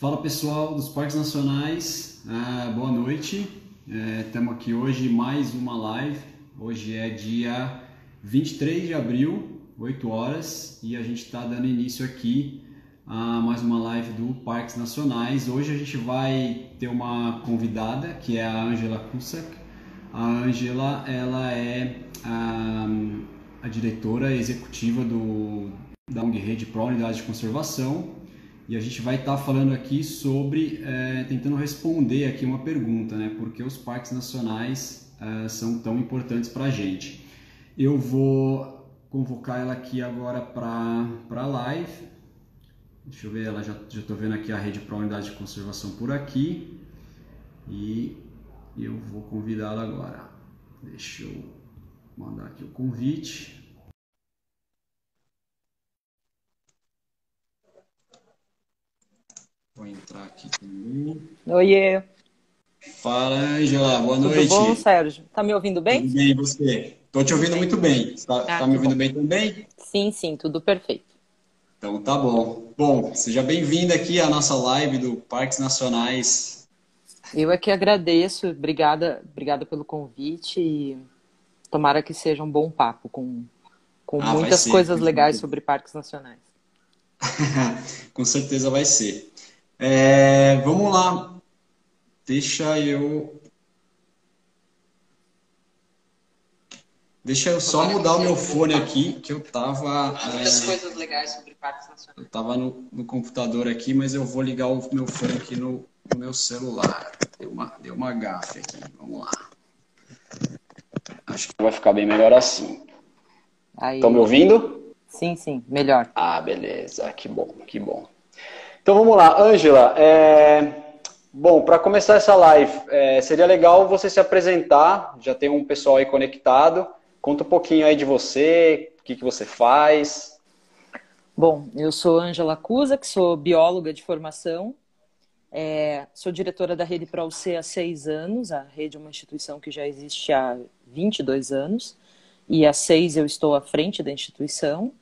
Fala pessoal dos Parques Nacionais, ah, boa noite. Estamos é, aqui hoje mais uma live. Hoje é dia 23 de abril, 8 horas, e a gente está dando início aqui a mais uma live do Parques Nacionais. Hoje a gente vai ter uma convidada que é a Angela Kusak. A Angela ela é a, a diretora executiva do, da ONG Rede Pro Unidade de Conservação e a gente vai estar tá falando aqui sobre, é, tentando responder aqui uma pergunta, né? Por que os parques nacionais é, são tão importantes para a gente? Eu vou convocar ela aqui agora para a live. Deixa eu ver, ela já estou vendo aqui a rede para unidade de conservação por aqui. E eu vou convidá-la agora. Deixa eu mandar aqui o convite. Vou entrar aqui também. Oiê. Fala, Angela. Boa Tudo noite. Tudo bom, Sérgio? Tá me ouvindo bem? Tudo bem, você? Tô te ouvindo muito bem. Tá, ah, tá me ouvindo bom. bem também? Sim, sim, tudo perfeito. Então tá bom. Bom, seja bem-vinda aqui à nossa live do Parques Nacionais. Eu é que agradeço. Obrigada, obrigada pelo convite e tomara que seja um bom papo com, com ah, muitas coisas legais sobre parques nacionais. com certeza vai ser. É, vamos lá. Deixa eu. Deixa eu só mudar o meu fone aqui, que eu tava. Muitas é... coisas legais sobre parques nacionais. Eu tava no, no, computador aqui, mas eu vou ligar o meu fone aqui no, no meu celular. Deu uma, deu uma gafe aqui. Vamos lá. Acho que vai ficar bem melhor assim. Estão me ouvindo? Sim, sim, melhor. Ah, beleza. Que bom, que bom. Então vamos lá, Ângela. É... Bom, para começar essa live, é... seria legal você se apresentar. Já tem um pessoal aí conectado. Conta um pouquinho aí de você, o que, que você faz. Bom, eu sou Ângela Cusa, que sou bióloga de formação. É... sou diretora da Rede ProUC há seis anos. A rede é uma instituição que já existe há 22 anos. E há seis eu estou à frente da instituição.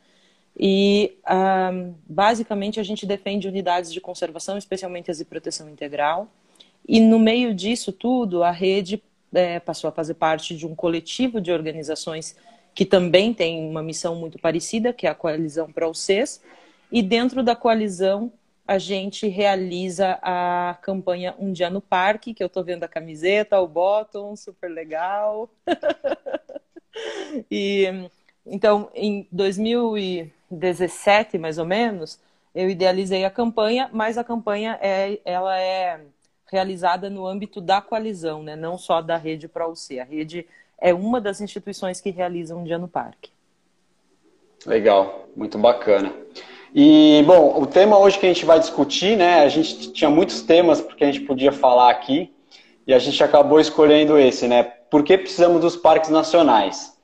E um, basicamente a gente defende unidades de conservação, especialmente as de proteção integral. E no meio disso tudo, a rede é, passou a fazer parte de um coletivo de organizações que também tem uma missão muito parecida, que é a Coalizão para o CES. E dentro da coalizão, a gente realiza a campanha Um Dia no Parque, que eu estou vendo a camiseta, o bottom, super legal. e então, em 2000 e 17, mais ou menos, eu idealizei a campanha, mas a campanha é, ela é realizada no âmbito da coalizão, né? não só da rede ProUC. A rede é uma das instituições que realizam um dia no parque. Legal, muito bacana. E, bom, o tema hoje que a gente vai discutir, né? A gente tinha muitos temas porque a gente podia falar aqui e a gente acabou escolhendo esse, né? Por que precisamos dos parques nacionais?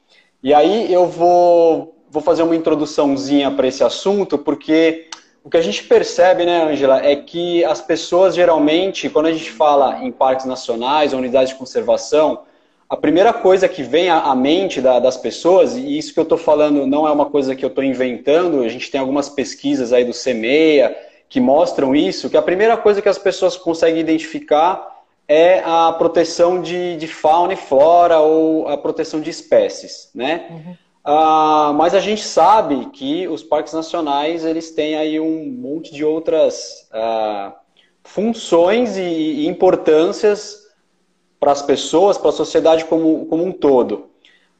E aí eu vou vou fazer uma introduçãozinha para esse assunto, porque o que a gente percebe, né, Angela, é que as pessoas geralmente, quando a gente fala em parques nacionais ou unidades de conservação, a primeira coisa que vem à mente da, das pessoas, e isso que eu estou falando não é uma coisa que eu estou inventando, a gente tem algumas pesquisas aí do CEMEA que mostram isso, que a primeira coisa que as pessoas conseguem identificar é a proteção de, de fauna e flora ou a proteção de espécies, né? Uhum. Ah, mas a gente sabe que os parques nacionais eles têm aí um monte de outras ah, funções e, e importâncias para as pessoas, para a sociedade como, como um todo.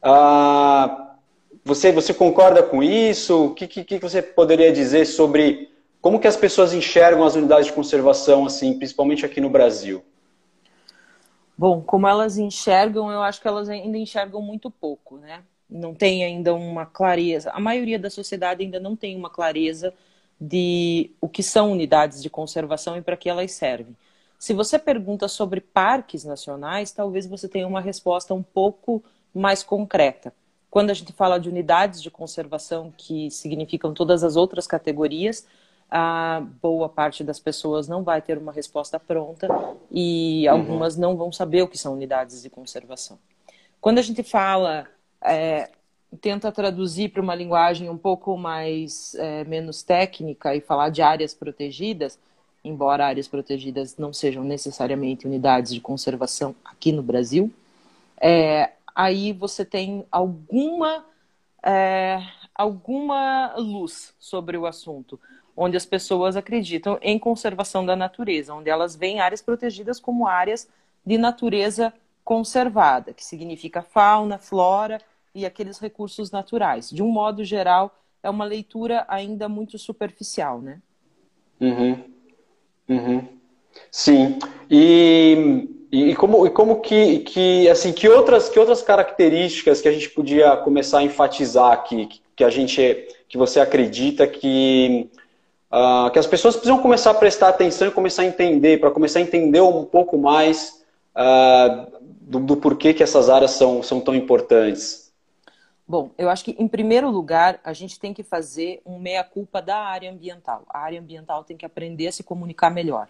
Ah, você, você concorda com isso? O que, que, que, você poderia dizer sobre como que as pessoas enxergam as unidades de conservação, assim, principalmente aqui no Brasil? Bom, como elas enxergam, eu acho que elas ainda enxergam muito pouco, né? Não tem ainda uma clareza, a maioria da sociedade ainda não tem uma clareza de o que são unidades de conservação e para que elas servem. Se você pergunta sobre parques nacionais, talvez você tenha uma resposta um pouco mais concreta. Quando a gente fala de unidades de conservação, que significam todas as outras categorias, a boa parte das pessoas não vai ter uma resposta pronta e uhum. algumas não vão saber o que são unidades de conservação. Quando a gente fala é, tenta traduzir para uma linguagem um pouco mais é, menos técnica e falar de áreas protegidas, embora áreas protegidas não sejam necessariamente unidades de conservação aqui no Brasil, é, aí você tem alguma, é, alguma luz sobre o assunto, onde as pessoas acreditam em conservação da natureza, onde elas veem áreas protegidas como áreas de natureza conservada, que significa fauna, flora e aqueles recursos naturais. De um modo geral, é uma leitura ainda muito superficial, né? Uhum. Uhum. Sim. E, e, como, e como que, que, assim, que outras, que outras características que a gente podia começar a enfatizar aqui, que a gente, que você acredita que, uh, que as pessoas precisam começar a prestar atenção e começar a entender, para começar a entender um pouco mais uh, do, do porquê que essas áreas são, são tão importantes? Bom, eu acho que, em primeiro lugar, a gente tem que fazer um meia-culpa da área ambiental. A área ambiental tem que aprender a se comunicar melhor.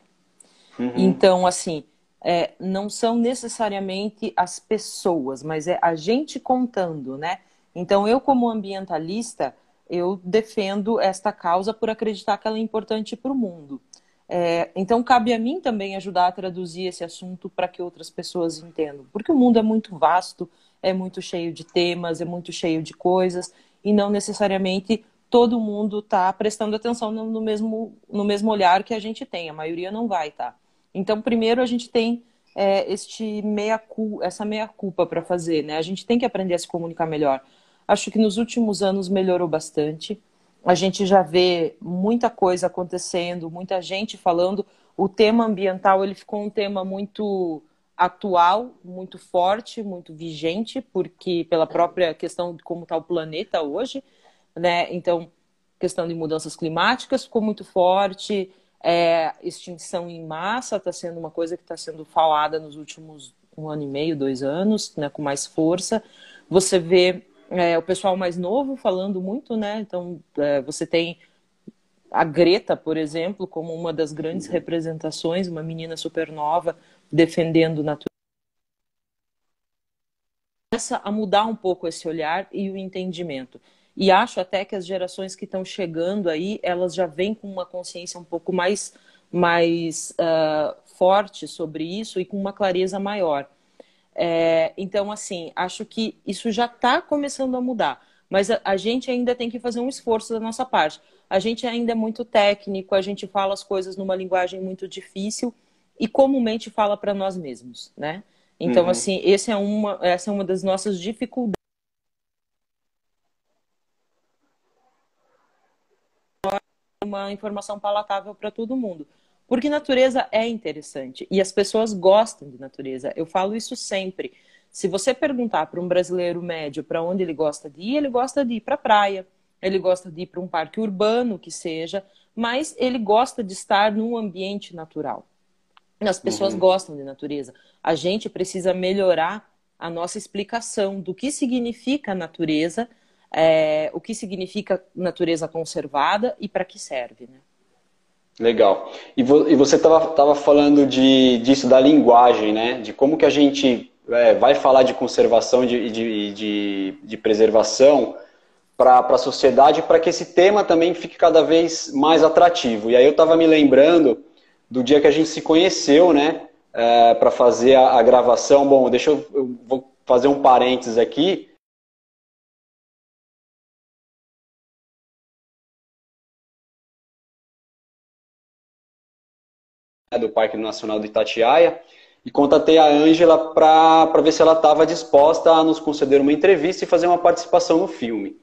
Uhum. Então, assim, é, não são necessariamente as pessoas, mas é a gente contando, né? Então, eu, como ambientalista, eu defendo esta causa por acreditar que ela é importante para o mundo. É, então, cabe a mim também ajudar a traduzir esse assunto para que outras pessoas entendam. Porque o mundo é muito vasto, é muito cheio de temas, é muito cheio de coisas, e não necessariamente todo mundo está prestando atenção no mesmo, no mesmo olhar que a gente tem. A maioria não vai, tá? Então, primeiro a gente tem é, este meia essa meia-culpa para fazer, né? A gente tem que aprender a se comunicar melhor. Acho que nos últimos anos melhorou bastante a gente já vê muita coisa acontecendo, muita gente falando. O tema ambiental ele ficou um tema muito atual, muito forte, muito vigente, porque pela própria questão de como está o planeta hoje, né? Então, questão de mudanças climáticas ficou muito forte, é, extinção em massa está sendo uma coisa que está sendo falada nos últimos um ano e meio, dois anos, né, com mais força. Você vê é, o pessoal mais novo falando muito, né? Então, é, você tem a Greta, por exemplo, como uma das grandes representações, uma menina super nova defendendo natureza. Começa a mudar um pouco esse olhar e o entendimento. E acho até que as gerações que estão chegando aí, elas já vêm com uma consciência um pouco mais, mais uh, forte sobre isso e com uma clareza maior. É, então, assim, acho que isso já está começando a mudar. Mas a, a, gente ainda tem que fazer um esforço da nossa parte. A gente ainda é muito técnico, a gente fala as coisas numa linguagem muito difícil e comumente fala para nós mesmos, né? Então, uhum. assim, esse é uma, essa é uma das nossas dificuldades. Uma informação palatável para todo mundo. Porque natureza é interessante e as pessoas gostam de natureza. Eu falo isso sempre. Se você perguntar para um brasileiro médio para onde ele gosta de ir, ele gosta de ir para a praia, ele gosta de ir para um parque urbano que seja, mas ele gosta de estar num ambiente natural. As pessoas uhum. gostam de natureza. A gente precisa melhorar a nossa explicação do que significa natureza, é, o que significa natureza conservada e para que serve, né? Legal. E, vo, e você estava falando de, disso, da linguagem, né? De como que a gente é, vai falar de conservação e de, de, de, de, preservação para a sociedade, para que esse tema também fique cada vez mais atrativo. E aí eu estava me lembrando do dia que a gente se conheceu, né? É, para fazer a, a, gravação. Bom, deixa eu, eu vou fazer um parênteses aqui. Do Parque Nacional do Itatiaia, e contatei a Ângela para ver se ela estava disposta a nos conceder uma entrevista e fazer uma participação no filme.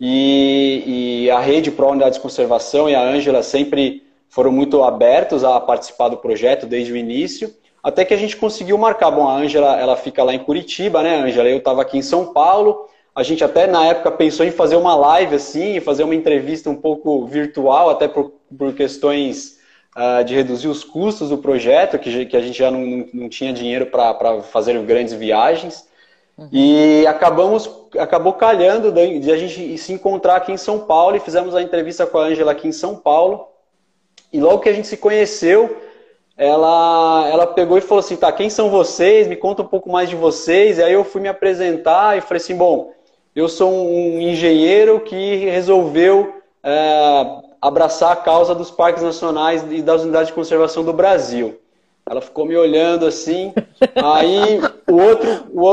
E, e a Rede Pro Unidades de Conservação e a Ângela sempre foram muito abertos a participar do projeto desde o início, até que a gente conseguiu marcar. Bom, a Ângela ela fica lá em Curitiba, né, Ângela? Eu estava aqui em São Paulo. A gente até na época pensou em fazer uma live assim, fazer uma entrevista um pouco virtual, até por, por questões uh, de reduzir os custos do projeto, que, que a gente já não, não, tinha dinheiro para fazer grandes viagens. Uhum. E acabamos, acabou calhando de, de a gente se encontrar aqui em São Paulo e fizemos a entrevista com a Ângela aqui em São Paulo. E logo que a gente se conheceu, ela, ela pegou e falou assim: tá, quem são vocês? Me conta um pouco mais de vocês. E aí eu fui me apresentar e falei assim: bom, eu sou um engenheiro que resolveu é, abraçar a causa dos parques nacionais e das unidades de conservação do Brasil. Ela ficou me olhando assim. Aí o outro,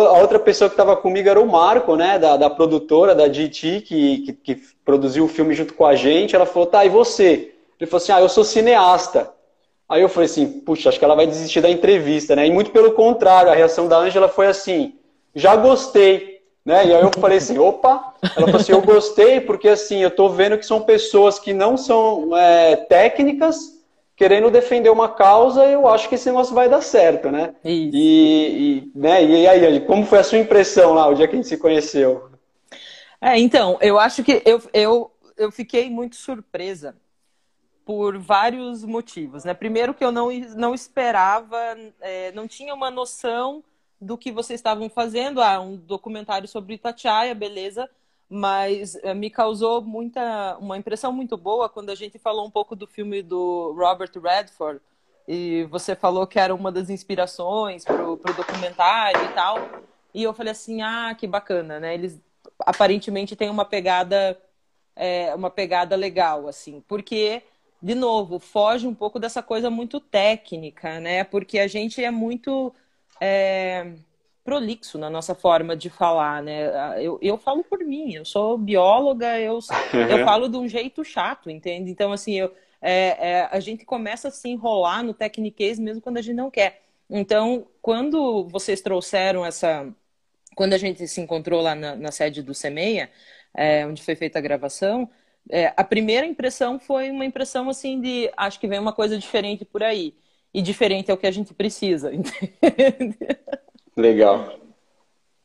a outra pessoa que estava comigo era o Marco, né, da, da produtora, da GT, que, que, que, produziu o filme junto com a gente. Ela falou, tá, e você? Ele falou assim, ah, eu sou cineasta. Aí eu falei assim, puxa, acho que ela vai desistir da entrevista, né? E muito pelo contrário, a reação da Ângela foi assim, já gostei, né? E aí eu falei assim, opa, ela falou assim, eu gostei porque assim, eu tô vendo que são pessoas que não são é, técnicas, querendo defender uma causa, eu acho que esse negócio vai dar certo, né? Isso. E, e, né? e aí, como foi a sua impressão lá, o dia que a gente se conheceu? É, então, eu acho que eu, eu, eu fiquei muito surpresa por vários motivos, né? Primeiro que eu não, não esperava, é, não tinha uma noção do que vocês estavam fazendo. Ah, um documentário sobre Itatiaia, beleza mas eh, me causou muita uma impressão muito boa quando a gente falou um pouco do filme do Robert Redford e você falou que era uma das inspirações para o documentário e tal e eu falei assim ah que bacana né eles aparentemente têm uma pegada é, uma pegada legal assim porque de novo foge um pouco dessa coisa muito técnica né porque a gente é muito é prolixo na nossa forma de falar, né? Eu, eu falo por mim, eu sou bióloga, eu, eu falo de um jeito chato, entende? Então, assim, eu, é, é, a gente começa a se enrolar no tecniquez mesmo quando a gente não quer. Então, quando vocês trouxeram essa. Quando a gente se encontrou lá na, na sede do CEMEIA, é, onde foi feita a gravação, é, a primeira impressão foi uma impressão assim de acho que vem uma coisa diferente por aí. E diferente é o que a gente precisa, entende? Legal.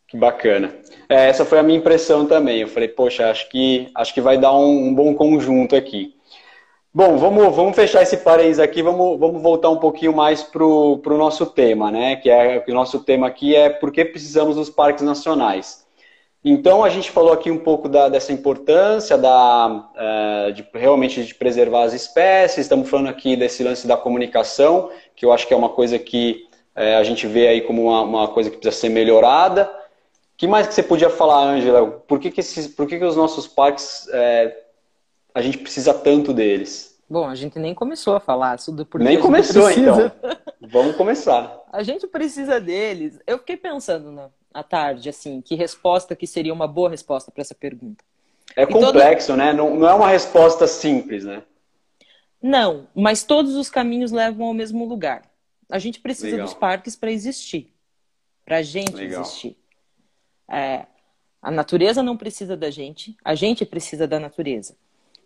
Que bacana. É, essa foi a minha impressão também. Eu falei, poxa, acho que, acho que vai dar um, um bom conjunto aqui. Bom, vamos, vamos fechar esse parênteses aqui, vamos, vamos voltar um pouquinho mais para o nosso tema, né? Que é o nosso tema aqui é por que precisamos dos parques nacionais. Então a gente falou aqui um pouco da, dessa importância da, uh, de realmente de preservar as espécies, estamos falando aqui desse lance da comunicação, que eu acho que é uma coisa que é, a gente vê aí como uma, uma, coisa que precisa ser melhorada. O que mais que você podia falar, Ângela? Por que, que, esses, por que, que os nossos parques, é, a gente precisa tanto deles? Bom, a gente nem começou a falar sobre por Nem começou, então. Vamos começar. A gente precisa deles. Eu fiquei pensando na, à tarde, assim, que resposta que seria uma boa resposta para essa pergunta. É complexo, todo... né? Não, não é uma resposta simples, né? Não, mas todos os caminhos levam ao mesmo lugar. A gente precisa Legal. dos parques para existir, para a gente Legal. existir. É, a natureza não precisa da gente, a gente precisa da natureza.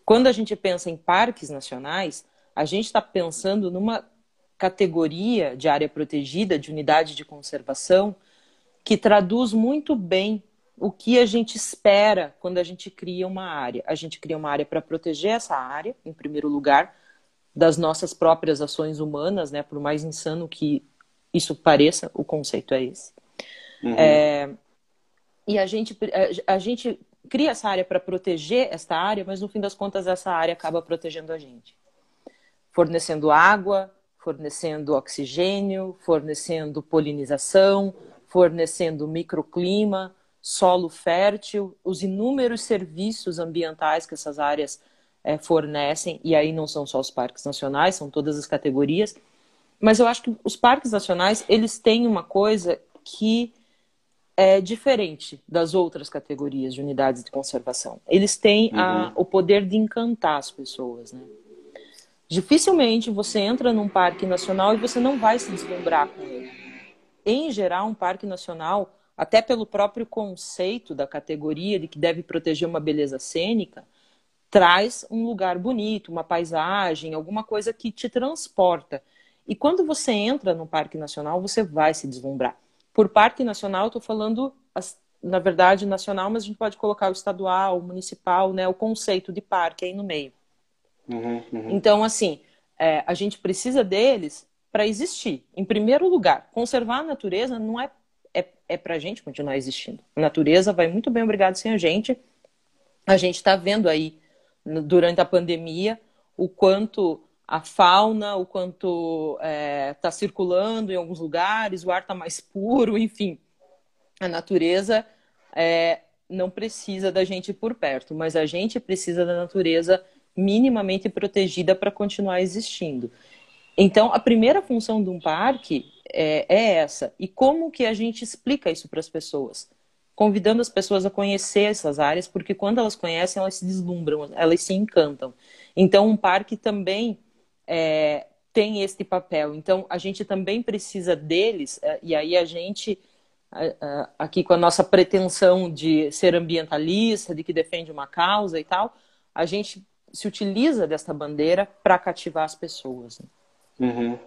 Quando a gente pensa em parques nacionais, a gente está pensando numa categoria de área protegida, de unidade de conservação, que traduz muito bem o que a gente espera quando a gente cria uma área. A gente cria uma área para proteger essa área, em primeiro lugar, das nossas próprias ações humanas, né? Por mais insano que isso pareça, o conceito é esse. Uhum. É, e a gente, a, a gente cria essa área para proteger esta área, mas no fim das contas essa área acaba protegendo a gente, fornecendo água, fornecendo oxigênio, fornecendo polinização, fornecendo microclima, solo fértil, os inúmeros serviços ambientais que essas áreas é, fornecem, e aí não são só os parques nacionais, são todas as categorias. Mas eu acho que os parques nacionais, eles têm uma coisa que é diferente das outras categorias de unidades de conservação. Eles têm uhum. a, o poder de encantar as pessoas, né? Dificilmente você entra num parque nacional e você não vai se deslumbrar com ele. Em geral, um parque nacional, até pelo próprio conceito da categoria de que deve proteger uma beleza cênica, traz um lugar bonito, uma paisagem, alguma coisa que te transporta. E quando você entra no Parque Nacional, você vai se deslumbrar. Por Parque Nacional, eu estou falando, na verdade, nacional, mas a gente pode colocar o estadual, o municipal, né, o conceito de parque aí no meio. Uhum, uhum. Então, assim, é, a gente precisa deles para existir. Em primeiro lugar, conservar a natureza não é, é, é para a gente continuar existindo. A natureza vai muito bem, obrigado, sem a gente. A gente está vendo aí durante a pandemia, o quanto a fauna, o quanto está é, tá circulando em alguns lugares, o ar está mais puro, enfim. A natureza é, não precisa da gente por perto, mas a gente precisa da natureza minimamente protegida para continuar existindo. Então, a primeira função de um parque é, é essa. E como que a gente explica isso para as pessoas? Convidando as pessoas a conhecer essas áreas, porque quando elas conhecem, elas se deslumbram, elas se encantam. Então, um parque também é, tem este papel. Então, a gente também precisa deles, é, e aí a gente, aqui com a nossa pretensão de ser ambientalista, de que defende uma causa e tal, a gente se utiliza desta bandeira para cativar as pessoas. Né? Uhum.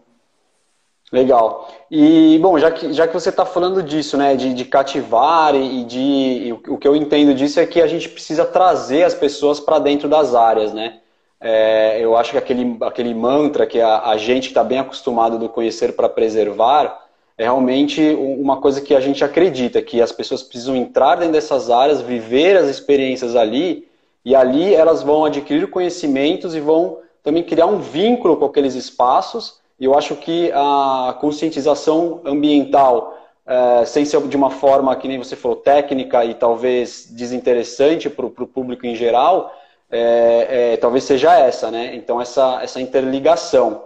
Legal. E, bom, já que, já que você está falando disso, né, de, de cativar e de. E o, que eu entendo disso é que a gente precisa trazer as pessoas para dentro das áreas, né? É, eu acho que aquele, aquele mantra que a, a gente está bem acostumado do conhecer para preservar é realmente uma coisa que a gente acredita, que as pessoas precisam entrar dentro dessas áreas, viver as experiências ali, e ali elas vão adquirir conhecimentos e vão também criar um vínculo com aqueles espaços. E eu acho que a conscientização ambiental, é, sem ser de uma forma que nem você falou, técnica e talvez desinteressante para o público em geral, é, é, talvez seja essa, né? Então, essa, essa interligação.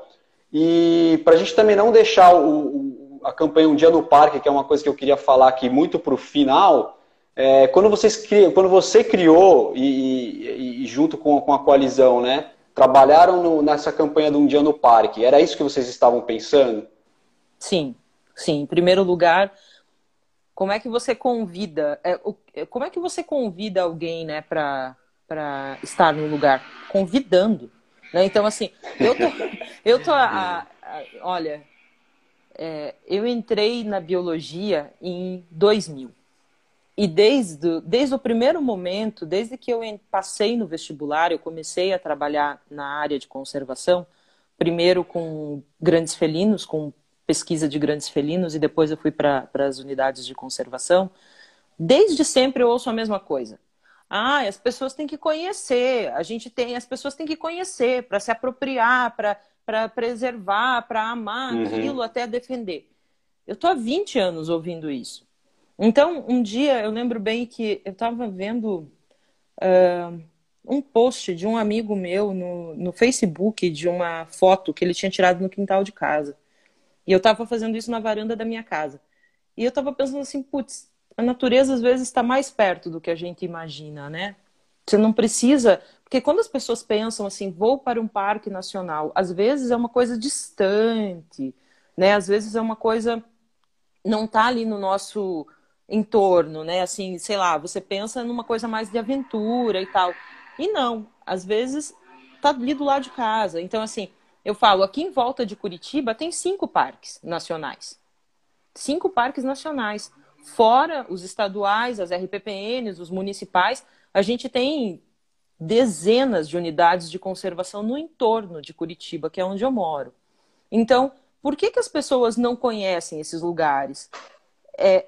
E para a gente também não deixar o, a campanha Um Dia no Parque, que é uma coisa que eu queria falar aqui muito para o final, quando, vocês, quando você criou e, e, e junto com, com a coalizão, né? Trabalharam no, nessa campanha de um dia no parque. Era isso que vocês estavam pensando? Sim, sim. Em primeiro lugar, como é que você convida? É, é, como é que você convida alguém, né, para para estar no lugar? Convidando. Né? Então, assim, eu tô, eu tô a, a, olha, é, eu entrei na biologia em 2000. E desde, desde o primeiro momento, desde que eu passei no vestibular, eu comecei a trabalhar na área de conservação, primeiro com grandes felinos, com pesquisa de grandes felinos, e depois eu fui para as unidades de conservação. Desde sempre eu ouço a mesma coisa. Ah, as pessoas têm que conhecer, a gente tem, as pessoas têm que conhecer para se apropriar, para preservar, para amar uhum. aquilo, até defender. Eu estou há 20 anos ouvindo isso. Então, um dia eu lembro bem que eu estava vendo uh, um post de um amigo meu no, no Facebook de uma foto que ele tinha tirado no quintal de casa. E eu estava fazendo isso na varanda da minha casa. E eu estava pensando assim, putz, a natureza às vezes está mais perto do que a gente imagina, né? Você não precisa. Porque quando as pessoas pensam assim, vou para um parque nacional, às vezes é uma coisa distante, né? Às vezes é uma coisa. Não está ali no nosso entorno, né? Assim, sei lá, você pensa numa coisa mais de aventura e tal. E não, às vezes tá ali do lado de casa. Então, assim, eu falo, aqui em volta de Curitiba tem cinco parques nacionais. Cinco parques nacionais. Fora os estaduais, as RPPNs, os municipais, a gente tem dezenas de unidades de conservação no entorno de Curitiba, que é onde eu moro. Então, por que, que as pessoas não conhecem esses lugares? É,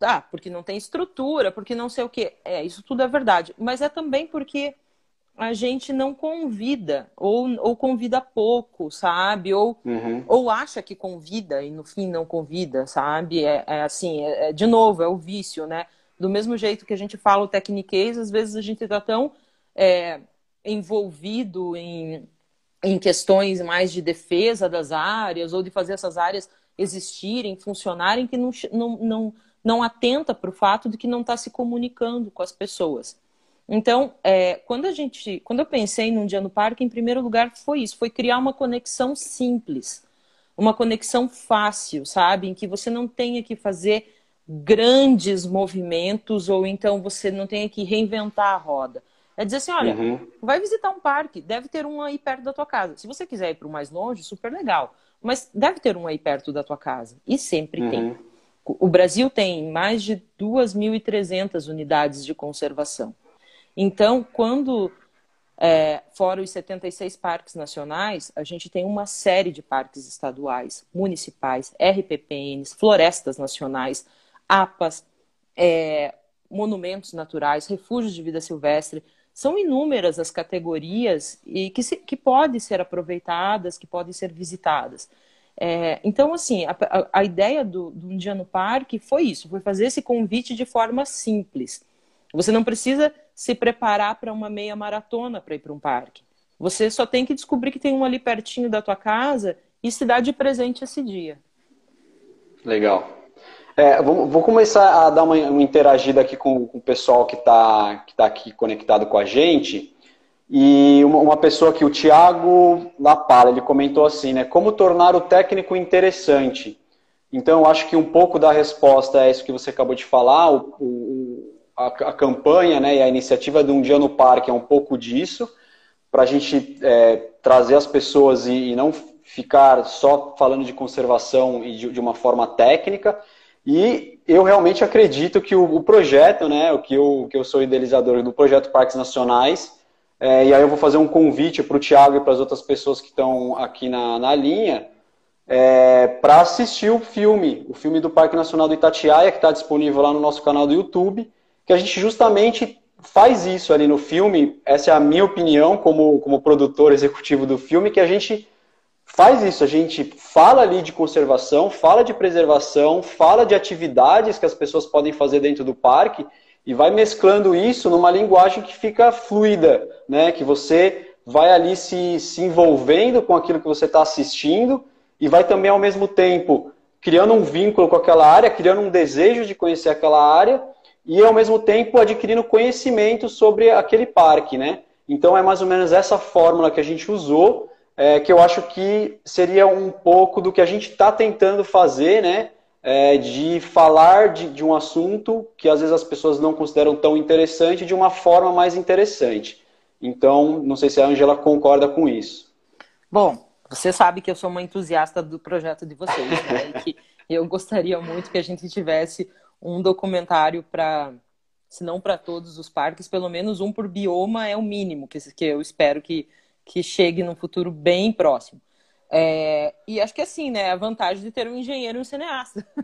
ah, porque não tem estrutura, porque não sei o quê. É, isso tudo é verdade. Mas é também porque a gente não convida, ou, ou convida pouco, sabe? Ou, uhum. ou acha que convida e no fim não convida, sabe? É, é assim, é, é, de novo, é o vício, né? Do mesmo jeito que a gente fala o tecniquez, às vezes a gente está tão é, envolvido em, em questões mais de defesa das áreas, ou de fazer essas áreas existirem, funcionarem, que não, não, não não atenta para o fato de que não está se comunicando com as pessoas. Então, é, quando a gente, quando eu pensei num dia no parque, em primeiro lugar foi isso, foi criar uma conexão simples, uma conexão fácil, sabe, em que você não tenha que fazer grandes movimentos ou então você não tenha que reinventar a roda. É dizer assim, olha, uhum. vai visitar um parque, deve ter um aí perto da tua casa. Se você quiser ir para o mais longe, super legal, mas deve ter um aí perto da tua casa e sempre uhum. tem. O Brasil tem mais de 2.300 unidades de conservação. Então, quando, é, fora os 76 parques nacionais, a gente tem uma série de parques estaduais, municipais, RPPNs, florestas nacionais, APAs, é, monumentos naturais, refúgios de vida silvestre. São inúmeras as categorias e que, se, que podem ser aproveitadas, que podem ser visitadas. É, então, assim, a, a, ideia do, do, Um Dia no Parque foi isso, foi fazer esse convite de forma simples. Você não precisa se preparar para uma meia maratona para ir para um parque. Você só tem que descobrir que tem um ali pertinho da tua casa e se dar de presente esse dia. Legal. É, vou, vou, começar a dar uma, uma interagida aqui com, com o pessoal que está que tá aqui conectado com a gente. E uma, pessoa aqui, o Thiago Lapala, ele comentou assim, né? Como tornar o técnico interessante? Então, acho que um pouco da resposta é isso que você acabou de falar, o, o, a, a, campanha né, e a iniciativa de Um Dia no Parque é um pouco disso, para a gente é, trazer as pessoas e, e, não ficar só falando de conservação e de, de, uma forma técnica. E eu realmente acredito que o, o projeto, né, o que eu, que eu sou idealizador do projeto Parques Nacionais, é, e aí eu vou fazer um convite para o Tiago e para as outras pessoas que estão aqui na, na linha, é, para assistir o filme, o filme do Parque Nacional do Itatiaia, que está disponível lá no nosso canal do YouTube, que a gente justamente faz isso ali no filme, essa é a minha opinião como, como produtor executivo do filme, que a gente faz isso, a gente fala ali de conservação, fala de preservação, fala de atividades que as pessoas podem fazer dentro do parque e vai mesclando isso numa linguagem que fica fluida, né? que você vai ali se, se envolvendo com aquilo que você está assistindo e vai também, ao mesmo tempo, criando um vínculo com aquela área, criando um desejo de conhecer aquela área e, ao mesmo tempo, adquirindo conhecimento sobre aquele parque, né? Então, é mais ou menos essa fórmula que a gente usou, é, que eu acho que seria um pouco do que a gente está tentando fazer, né? É, de falar de, de um assunto que às vezes as pessoas não consideram tão interessante de uma forma mais interessante. Então, não sei se a Angela concorda com isso. Bom, você sabe que eu sou uma entusiasta do projeto de vocês, né? E que eu gostaria muito que a gente tivesse um documentário para, se não para todos os parques, pelo menos um por bioma é o mínimo que, que eu espero que, que chegue num futuro bem próximo. É, e acho que assim, né? A vantagem de ter um engenheiro e um cineasta.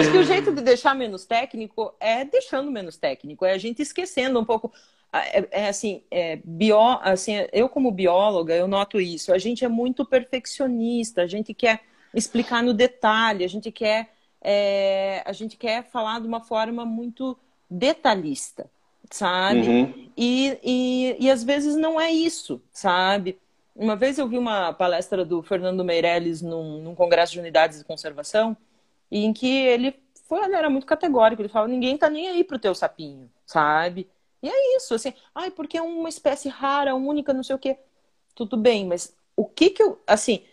acho que o jeito de deixar menos técnico é deixando menos técnico, é a gente esquecendo um pouco. É, é assim, é, bio, assim, eu como bióloga, eu noto isso. A gente é muito perfeccionista, a gente quer explicar no detalhe, a gente quer, é, a gente quer falar de uma forma muito detalhista, sabe? Uhum. E, e, e às vezes não é isso, sabe? Uma vez eu vi uma palestra do Fernando Meirelles num, num congresso de unidades de conservação, em que ele foi, ele era muito categórico, ele falava, ninguém tá nem aí pro teu sapinho, sabe? E é isso, assim, ai, porque é uma espécie rara, única, não sei o quê. Tudo bem, mas o que que eu, assim,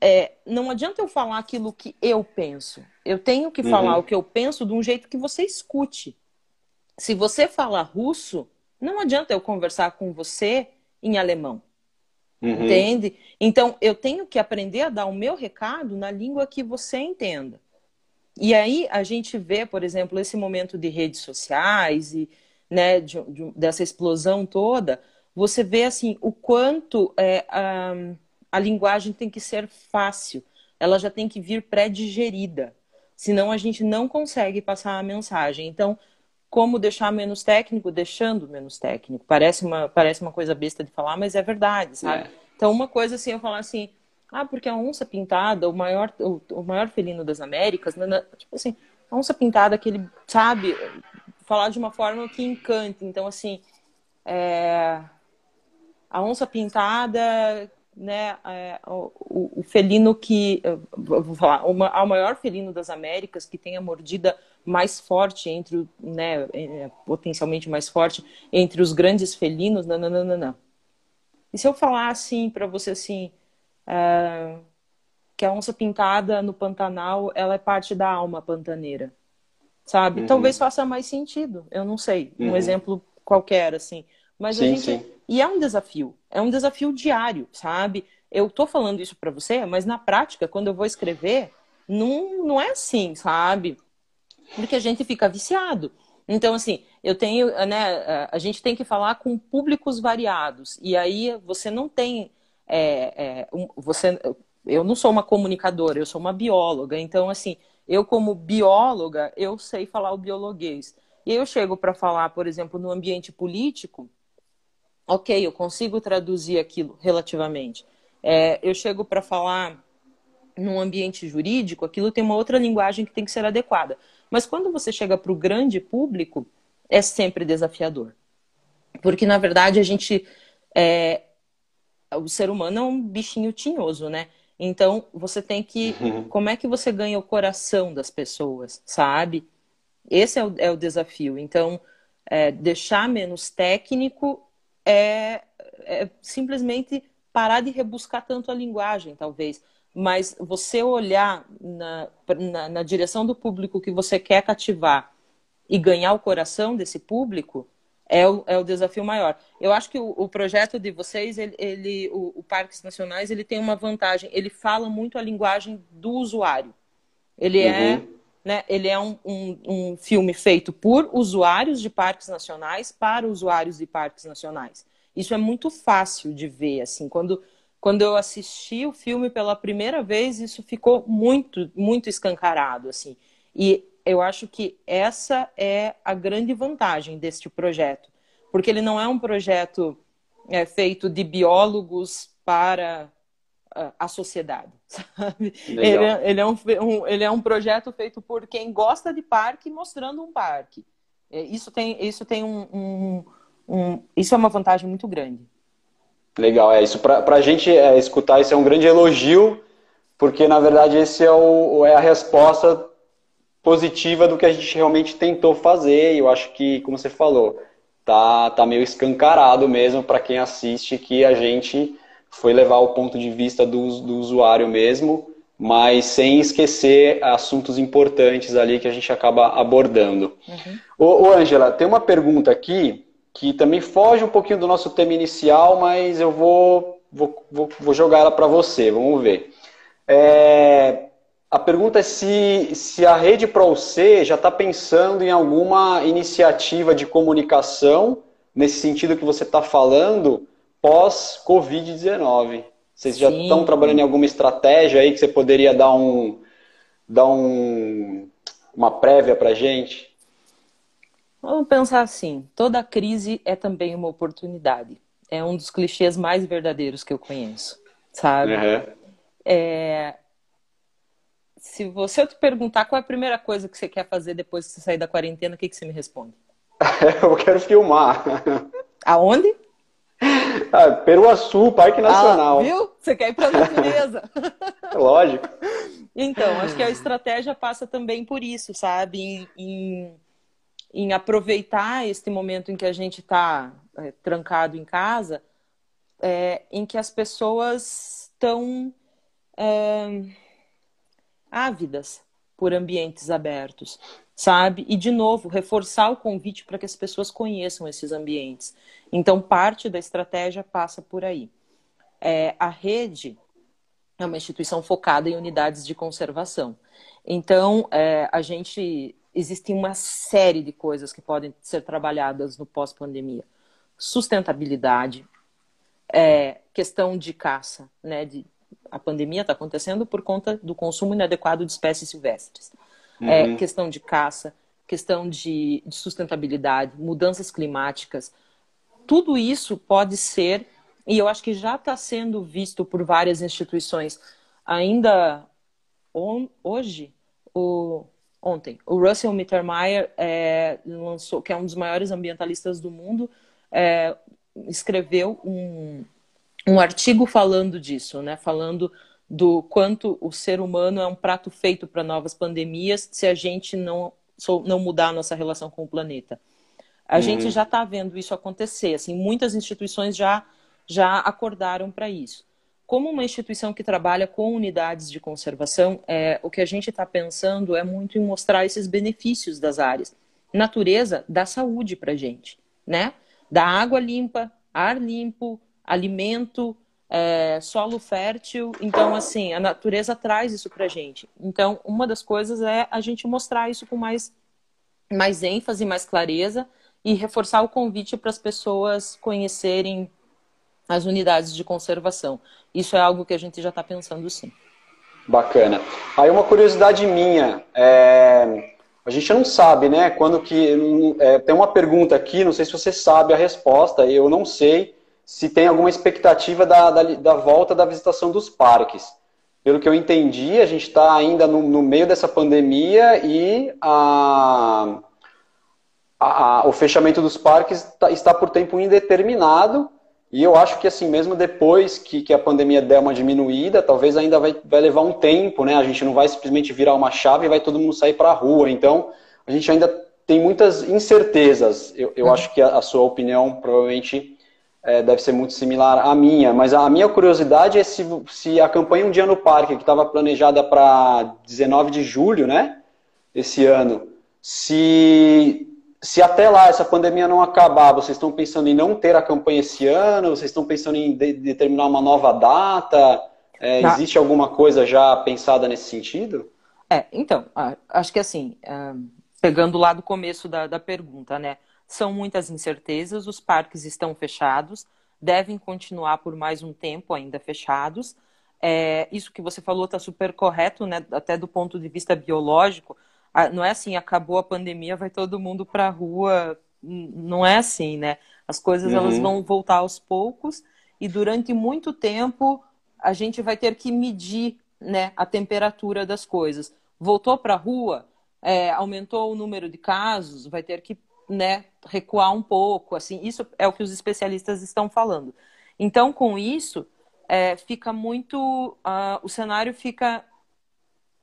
é, não adianta eu falar aquilo que eu penso. Eu tenho que uhum. falar o que eu penso de um jeito que você escute. Se você fala russo, não adianta eu conversar com você em alemão. Uhum. Entende? Então, eu tenho que aprender a dar o meu recado na língua que você entenda. E aí a gente vê, por exemplo, esse momento de redes sociais e né, de, de, dessa explosão toda, você vê assim o quanto é, a, a linguagem tem que ser fácil, ela já tem que vir pré-digerida, senão a gente não consegue passar a mensagem. Então, como deixar menos técnico, deixando menos técnico. Parece uma, parece uma coisa besta de falar, mas é verdade, sabe? É. Então, uma coisa assim, eu falar assim, ah, porque a onça pintada, o maior, o, o maior felino das Américas, né, né tipo assim, a onça pintada, aquele, sabe, falar de uma forma que encante. Então, assim, é... a onça pintada, né, é, o, o, felino que, vou falar, o, maior felino das Américas que tem a mordida mais forte entre, né, é, potencialmente mais forte entre os grandes felinos, não, não, não, não. E se eu falar assim para você assim, é, que a onça pintada no Pantanal, ela é parte da alma pantaneira sabe? Uhum. Talvez faça mais sentido, eu não sei, um uhum. exemplo qualquer, assim. Mas sim, a gente. Sim. E é um desafio, é um desafio diário, sabe? Eu tô falando isso para você, mas na prática, quando eu vou escrever, não, não é assim, sabe? Porque a gente fica viciado. Então, assim, eu tenho, né, a gente tem que falar com públicos variados. E aí você não tem. É, é, você, eu não sou uma comunicadora, eu sou uma bióloga. Então, assim, eu, como bióloga, eu sei falar o biologuês. E eu chego para falar, por exemplo, no ambiente político, ok, eu consigo traduzir aquilo relativamente. É, eu chego para falar num ambiente jurídico, aquilo tem uma outra linguagem que tem que ser adequada. Mas quando você chega para o grande público, é sempre desafiador. Porque, na verdade, a gente. É, o ser humano é um bichinho tinhoso, né? Então, você tem que. Uhum. Como é que você ganha o coração das pessoas, sabe? Esse é o, é o desafio. Então, é, deixar menos técnico é, é simplesmente parar de rebuscar tanto a linguagem, talvez. Mas você olhar na, na, na direção do público que você quer cativar e ganhar o coração desse público, é o, é o desafio maior. Eu acho que o, o projeto de vocês, ele, ele o, o, Parques Nacionais, ele tem uma vantagem. Ele fala muito a linguagem do usuário. Ele é, uhum. é, né, ele é um, um, um, filme feito por usuários de parques nacionais para usuários de parques nacionais. Isso é muito fácil de ver, assim, quando quando eu assisti o filme pela primeira vez, isso ficou muito, muito escancarado, assim. E eu acho que essa é a grande vantagem deste projeto, porque ele não é um projeto é, feito de biólogos para a sociedade, sabe? Ele é, ele é, um, um, ele é um projeto feito por quem gosta de parque mostrando um parque. É, isso tem, isso tem um, um, um isso é uma vantagem muito grande. Legal, é isso. Para a gente é, escutar isso é um grande elogio, porque na verdade esse é, o, é a resposta positiva do que a gente realmente tentou fazer. E eu acho que, como você falou, tá, tá meio escancarado mesmo para quem assiste que a gente foi levar o ponto de vista do, do usuário mesmo, mas sem esquecer assuntos importantes ali que a gente acaba abordando. Uhum. Ô, ô Angela, tem uma pergunta aqui que também foge um pouquinho do nosso tema inicial, mas eu vou, vou, vou, vou jogar ela para você, vamos ver. É, a pergunta é se, se a rede ProC já está pensando em alguma iniciativa de comunicação nesse sentido que você está falando pós-Covid-19. Vocês Sim. já estão trabalhando em alguma estratégia aí que você poderia dar um dar um, uma prévia para gente? Vamos pensar assim: toda crise é também uma oportunidade. É um dos clichês mais verdadeiros que eu conheço, sabe? Uhum. É, se você te perguntar qual é a primeira coisa que você quer fazer depois que você sair da quarentena, o que, que você me responde? eu quero filmar. Aonde? Ah, Peruaçu, Parque Nacional. Ah, viu? Você quer ir para a natureza. Lógico. Então, acho que a estratégia passa também por isso, sabe? Em, em, em aproveitar este momento em que a gente está é, trancado em casa, é, em que as pessoas estão. É, ávidas por ambientes abertos, sabe? E, de novo, reforçar o convite para que as pessoas conheçam esses ambientes. Então, parte da estratégia passa por aí. É, a rede é uma instituição focada em unidades de conservação. Então, é, a gente. Existe uma série de coisas que podem ser trabalhadas no pós-pandemia. Sustentabilidade, é, questão de caça, né, de a pandemia está acontecendo por conta do consumo inadequado de espécies silvestres. É, uhum. É, questão de caça, questão de, de sustentabilidade, mudanças climáticas. Tudo isso pode ser, e eu acho que já está sendo visto por várias instituições. Ainda on, hoje, o, ontem, o Russell Mittermeier é, lançou, que é um dos maiores ambientalistas do mundo, é, escreveu um, um artigo falando disso, né? Falando do quanto o ser humano é um prato feito para novas pandemias se a gente não, não mudar a nossa relação com o planeta. A uhum. gente já está vendo isso acontecer. Assim, muitas instituições já, já acordaram para isso. Como uma instituição que trabalha com unidades de conservação, é, o que a gente está pensando é muito em mostrar esses benefícios das áreas. Natureza dá saúde para a gente, né? Dá água limpa, ar limpo, alimento, é, solo fértil. Então, assim, a natureza traz isso para gente. Então, uma das coisas é a gente mostrar isso com mais, mais ênfase, mais clareza e reforçar o convite para as pessoas conhecerem as unidades de conservação. Isso é algo que a gente já está pensando sim. Bacana. Aí uma curiosidade minha, é... a gente não sabe, né? Quando que é, tem uma pergunta aqui, não sei se você sabe a resposta, eu não sei se tem alguma expectativa da, da, da, volta da visitação dos parques. Pelo que eu entendi, a gente está ainda no, no, meio dessa pandemia e a, a, a, o fechamento dos parques tá, está por tempo indeterminado e eu acho que assim, mesmo depois que, que a pandemia der uma diminuída, talvez ainda vai, vai levar um tempo, né? A gente não vai simplesmente virar uma chave e vai todo mundo sair para a rua. Então, a gente ainda tem muitas incertezas. Eu, eu uhum. acho que a, a, sua opinião provavelmente é, deve ser muito similar à minha. Mas a, a minha curiosidade é se, se a campanha Um Dia no Parque, que estava planejada para 19 de julho, né? Esse ano, se se até lá essa pandemia não acabar, vocês estão pensando em não ter a campanha esse ano? Vocês estão pensando em de determinar uma nova data? É, existe alguma coisa já pensada nesse sentido? É, então, acho que assim, pegando lá do começo da, da pergunta, né? São muitas incertezas, os parques estão fechados, devem continuar por mais um tempo ainda fechados. É, isso que você falou está super correto, né? Até do ponto de vista biológico não é assim, acabou a pandemia, vai todo mundo para a rua. Não é assim, né? As coisas uhum. elas vão voltar aos poucos e durante muito tempo a gente vai ter que medir né, a temperatura das coisas. Voltou para a rua, é, aumentou o número de casos, vai ter que né, recuar um pouco. Assim, isso é o que os especialistas estão falando. Então, com isso, é, fica muito. Uh, o cenário fica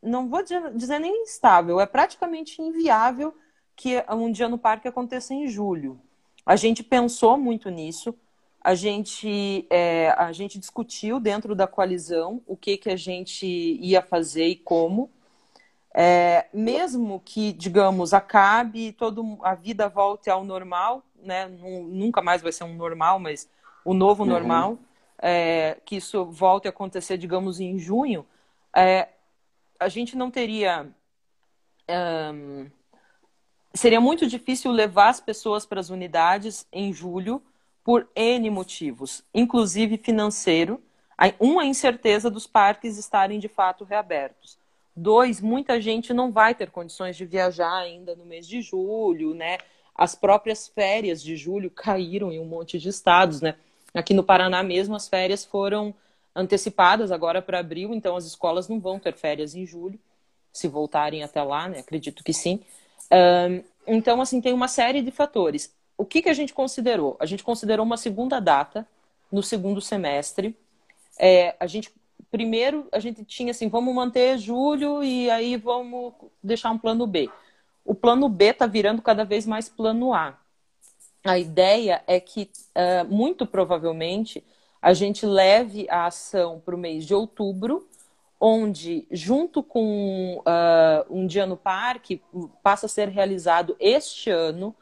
não vou dizer, dizer nem instável, é praticamente inviável que um dia no parque aconteça em julho. A gente pensou muito nisso, a gente, é, a gente discutiu dentro da coalizão o que, que a gente ia fazer e como. É, mesmo que, digamos, acabe, todo, a vida volte ao normal, né? nunca mais vai ser um normal, mas o novo uhum. normal, é, que isso volte a acontecer, digamos, em junho, é, a gente não teria. Um, seria muito difícil levar as pessoas para as unidades em julho por N motivos, inclusive financeiro. Um, a incerteza dos parques estarem de fato reabertos. Dois, muita gente não vai ter condições de viajar ainda no mês de julho, né? As próprias férias de julho caíram em um monte de estados, né? Aqui no Paraná mesmo as férias foram antecipadas agora para abril, então as escolas não vão ter férias em julho, se voltarem até lá, né? Acredito que sim. Um, então, assim, tem uma série de fatores. O que, que a gente considerou? A gente considerou uma segunda data no segundo semestre. É, a gente primeiro a gente tinha assim, vamos manter julho e aí vamos deixar um plano B. O plano B está virando cada vez mais plano A. A ideia é que, uh, muito provavelmente, a gente leve a ação para o mês de outubro, onde, junto com uh, um dia no parque, passa a ser realizado este ano,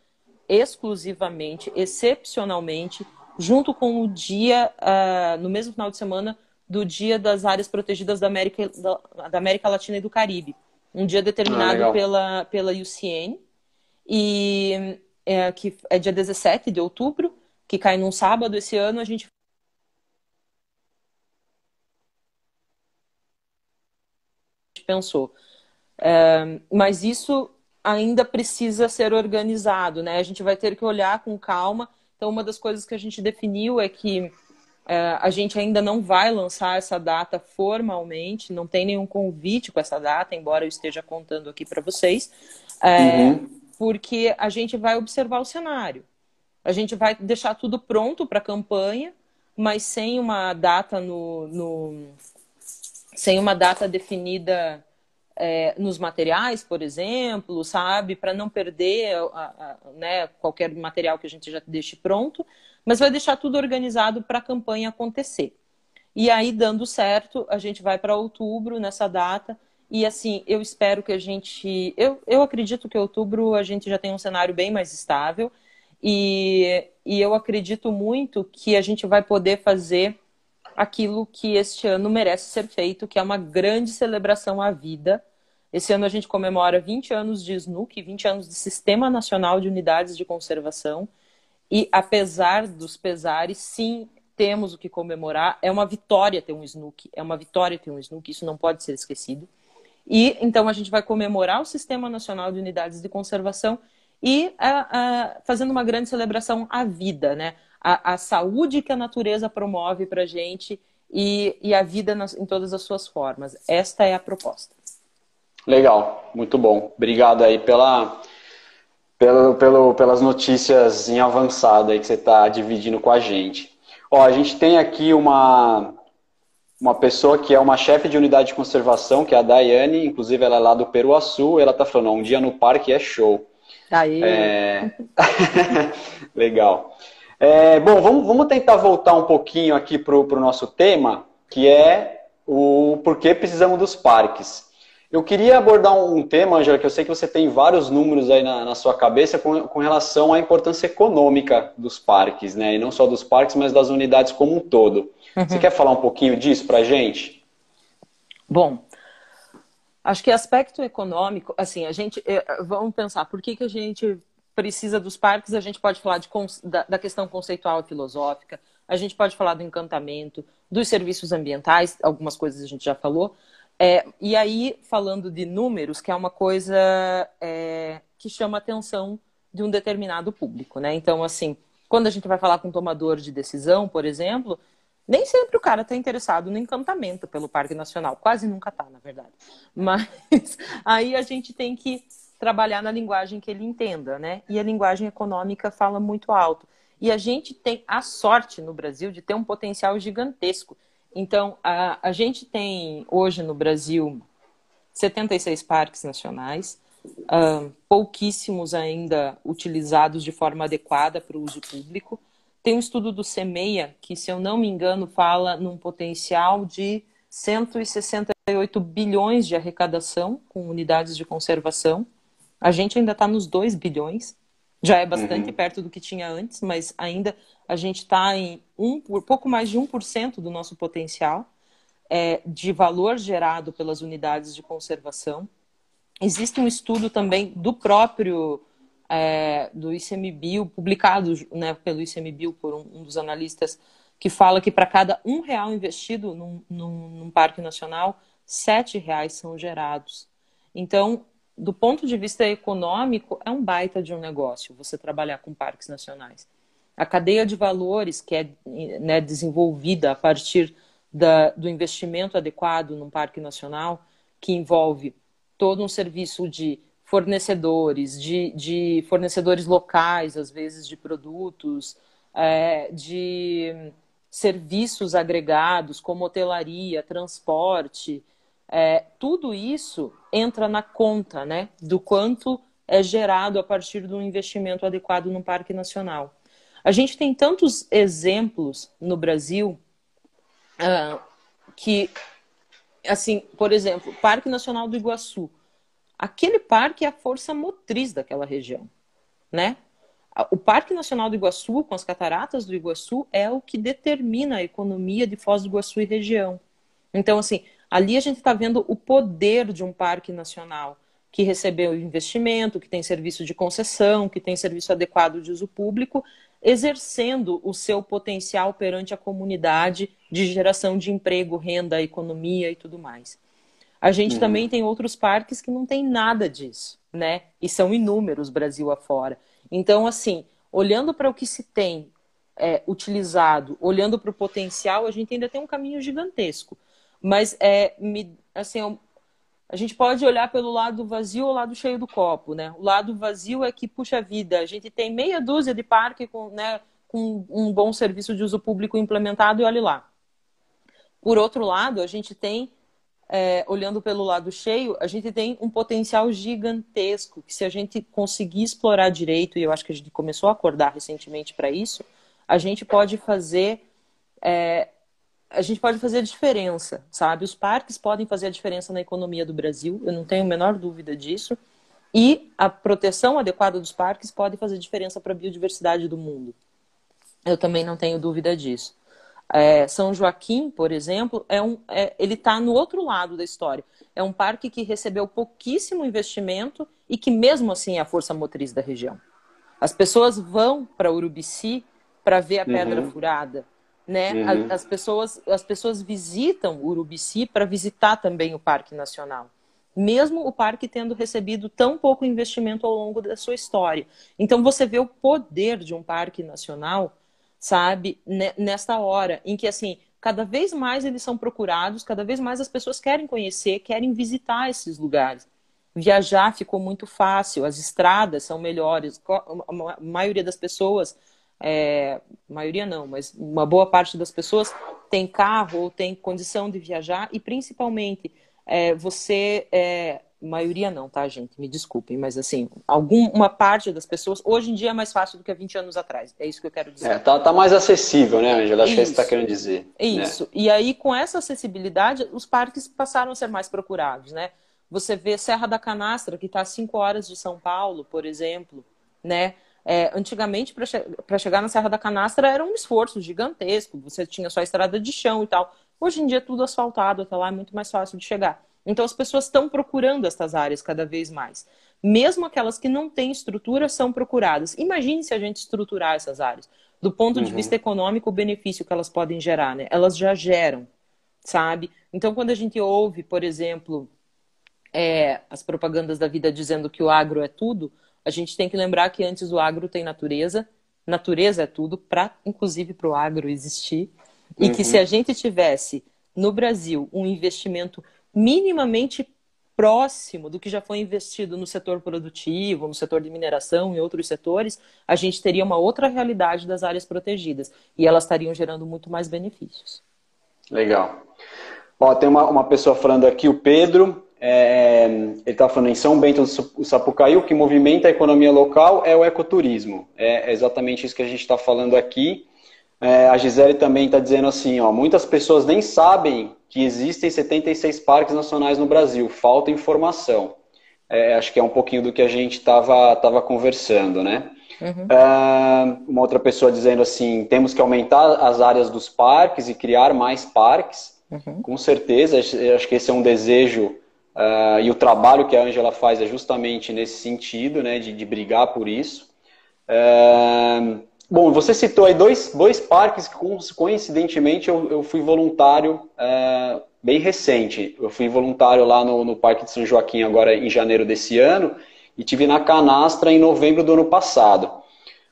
exclusivamente, excepcionalmente, junto com o dia, uh, no mesmo final de semana, do Dia das Áreas Protegidas da América, da, da América Latina e do Caribe. Um dia determinado ah, pela, pela UCN, e é, que é dia 17 de outubro, que cai num sábado esse ano, a gente pensou. É, mas isso ainda precisa ser organizado, né? A gente vai ter que olhar com calma. Então, uma das coisas que a gente definiu é que é, a gente ainda não vai lançar essa data formalmente, não tem nenhum convite com essa data, embora eu esteja contando aqui para vocês, é, uhum. porque a gente vai observar o cenário. A gente vai deixar tudo pronto para a campanha, mas sem uma data no, no sem uma data definida é, nos materiais, por exemplo, sabe, para não perder a, a, né, qualquer material que a gente já deixe pronto, mas vai deixar tudo organizado para a campanha acontecer. E aí, dando certo, a gente vai para outubro nessa data. E assim, eu espero que a gente. Eu, eu acredito que outubro a gente já tem um cenário bem mais estável. E, e eu acredito muito que a gente vai poder fazer aquilo que este ano merece ser feito, que é uma grande celebração à vida. Esse ano a gente comemora 20 anos de SNUC, 20 anos de Sistema Nacional de Unidades de Conservação. E apesar dos pesares, sim, temos o que comemorar. É uma vitória ter um SNUC, é uma vitória ter um SNUC, isso não pode ser esquecido. E então a gente vai comemorar o Sistema Nacional de Unidades de Conservação e fazendo uma grande celebração à vida, né? A, a saúde que a natureza promove para a gente e, e a vida nas, em todas as suas formas. Esta é a proposta. Legal, muito bom. Obrigado aí pela, pelo, pelo, pelas notícias em avançada aí que você está dividindo com a gente. Ó, a gente tem aqui uma, uma pessoa que é uma chefe de unidade de conservação, que é a Daiane, inclusive ela é lá do Peruaçu, e ela está falando, um dia no parque é show. Aí. É... Legal. É, bom, vamos, vamos tentar voltar um pouquinho aqui para o nosso tema, que é o porquê precisamos dos parques. Eu queria abordar um tema, Angela, que eu sei que você tem vários números aí na, na sua cabeça com, com, relação à importância econômica dos parques, né? E não só dos parques, mas das unidades como um todo. Uhum. Você quer falar um pouquinho disso para gente? Bom, acho que aspecto econômico, assim, a gente, eh, vamos pensar, por que, que a gente precisa dos parques? A gente pode falar de, da, da questão conceitual e filosófica, a gente pode falar do encantamento, dos serviços ambientais, algumas coisas a gente já falou, é, e aí, falando de números, que é uma coisa é, que chama a atenção de um determinado público, né? Então, assim, quando a gente vai falar com um tomador de decisão, por exemplo, nem sempre o cara está interessado no encantamento pelo Parque Nacional. Quase nunca está, na verdade. Mas aí a gente tem que trabalhar na linguagem que ele entenda, né? E a linguagem econômica fala muito alto. E a gente tem a sorte no Brasil de ter um potencial gigantesco então, a, a gente tem hoje no Brasil 76 parques nacionais, uh, pouquíssimos ainda utilizados de forma adequada para o uso público. Tem um estudo do CEMEIA, que, se eu não me engano, fala num potencial de 168 bilhões de arrecadação com unidades de conservação. A gente ainda está nos 2 bilhões, já é bastante uhum. perto do que tinha antes, mas ainda a gente está em um, pouco mais de 1% do nosso potencial é, de valor gerado pelas unidades de conservação. Existe um estudo também do próprio é, do ICMBio, publicado né, pelo ICMBio por um, um, dos analistas, que fala que para cada um real investido num, num, num parque nacional, sete reais são gerados. Então, do ponto de vista econômico, é um baita de um negócio você trabalhar com parques nacionais. A cadeia de valores que é né, desenvolvida a partir da, do investimento adequado num parque nacional, que envolve todo um serviço de fornecedores, de, de fornecedores locais, às vezes de produtos, é, de serviços agregados, como hotelaria, transporte, é, tudo isso entra na conta né, do quanto é gerado a partir do investimento adequado no Parque Nacional. A gente tem tantos exemplos no Brasil uh, que, assim, por exemplo, Parque Nacional do Iguaçu. Aquele parque é a força motriz daquela região, né? O Parque Nacional do Iguaçu, com as cataratas do Iguaçu, é o que determina a economia de Foz do Iguaçu e região. Então, assim, ali a gente está vendo o poder de um parque nacional que recebeu investimento, que tem serviço de concessão, que tem serviço adequado de uso público exercendo o seu potencial perante a comunidade de geração de emprego, renda, economia e tudo mais. A gente uhum. também tem outros parques que não tem nada disso, né? E são inúmeros Brasil afora. Então, assim, olhando para o que se tem é, utilizado, olhando para o potencial, a gente ainda tem um caminho gigantesco. Mas é, me, assim, a gente pode olhar pelo lado vazio ou lado cheio do copo, né? O lado vazio é que, puxa vida, a gente tem meia dúzia de parque com, né, com um bom serviço de uso público implementado e olhe lá. Por outro lado, a gente tem, é, olhando pelo lado cheio, a gente tem um potencial gigantesco que se a gente conseguir explorar direito, e eu acho que a gente começou a acordar recentemente para isso, a gente pode fazer é, a gente pode fazer a diferença, sabe? Os parques podem fazer a diferença na economia do Brasil, eu não tenho a menor dúvida disso. E a proteção adequada dos parques pode fazer diferença para a biodiversidade do mundo. Eu também não tenho dúvida disso. É, São Joaquim, por exemplo, é um, é, ele está no outro lado da história. É um parque que recebeu pouquíssimo investimento e que, mesmo assim, é a força motriz da região. As pessoas vão para Urubici para ver a Pedra uhum. Furada, né? Uhum. As, pessoas, as pessoas visitam Urubici para visitar também o Parque Nacional. Mesmo o parque tendo recebido tão pouco investimento ao longo da sua história. Então você vê o poder de um parque nacional, sabe, nesta hora, em que assim, cada vez mais eles são procurados, cada vez mais as pessoas querem conhecer, querem visitar esses lugares. Viajar ficou muito fácil, as estradas são melhores, a maioria das pessoas, é, maioria não, mas uma boa parte das pessoas tem carro ou tem condição de viajar e principalmente é, você é, maioria não, tá, gente? Me desculpem, mas assim, alguma parte das pessoas, hoje em dia é mais fácil do que há 20 anos atrás. É isso que eu quero dizer. É, tá, tá mais acessível, né, Angela? Acho isso. que é isso que você está querendo dizer. Né? Isso. Né? E aí, com essa acessibilidade, os parques passaram a ser mais procurados, né? Você vê Serra da Canastra, que está a 5 horas de São Paulo, por exemplo, né? É, antigamente, para che chegar na Serra da Canastra, era um esforço gigantesco. Você tinha só estrada de chão e tal. Hoje em dia, tudo asfaltado até lá é muito mais fácil de chegar. Então as pessoas estão procurando estas áreas cada vez mais. Mesmo aquelas que não têm estrutura são procuradas. Imagine se a gente estruturar essas áreas. Do ponto uhum. de vista econômico, o benefício que elas podem gerar, né? Elas já geram, sabe? Então quando a gente ouve, por exemplo, é, as propagandas da vida dizendo que o agro é tudo, a gente tem que lembrar que antes o agro tem natureza, natureza é tudo, para inclusive para o agro existir, e que se uhum. a gente tivesse no Brasil um investimento minimamente próximo do que já foi investido no setor produtivo, no setor de mineração e outros setores, a gente teria uma outra realidade das áreas protegidas e elas estariam gerando muito mais benefícios. Legal. Ó, tem uma, uma pessoa falando aqui, o Pedro, é, ele está falando em São Bento do Sapucaí, o que movimenta a economia local é o ecoturismo. É exatamente isso que a gente está falando aqui. É, a Gisele também está dizendo assim, ó, muitas pessoas nem sabem que existem 76 parques nacionais no Brasil, falta informação. É, acho que é um pouquinho do que a gente estava tava conversando, né? Uhum. É, uma outra pessoa dizendo assim, temos que aumentar as áreas dos parques e criar mais parques. Uhum. Com certeza, acho que esse é um desejo uh, e o trabalho que a Angela faz é justamente nesse sentido, né, de, de brigar por isso. Uh, Bom, você citou aí dois, dois parques que, coincidentemente, eu, eu fui voluntário é, bem recente. Eu fui voluntário lá no, no Parque de São Joaquim, agora em janeiro desse ano, e tive na Canastra em novembro do ano passado.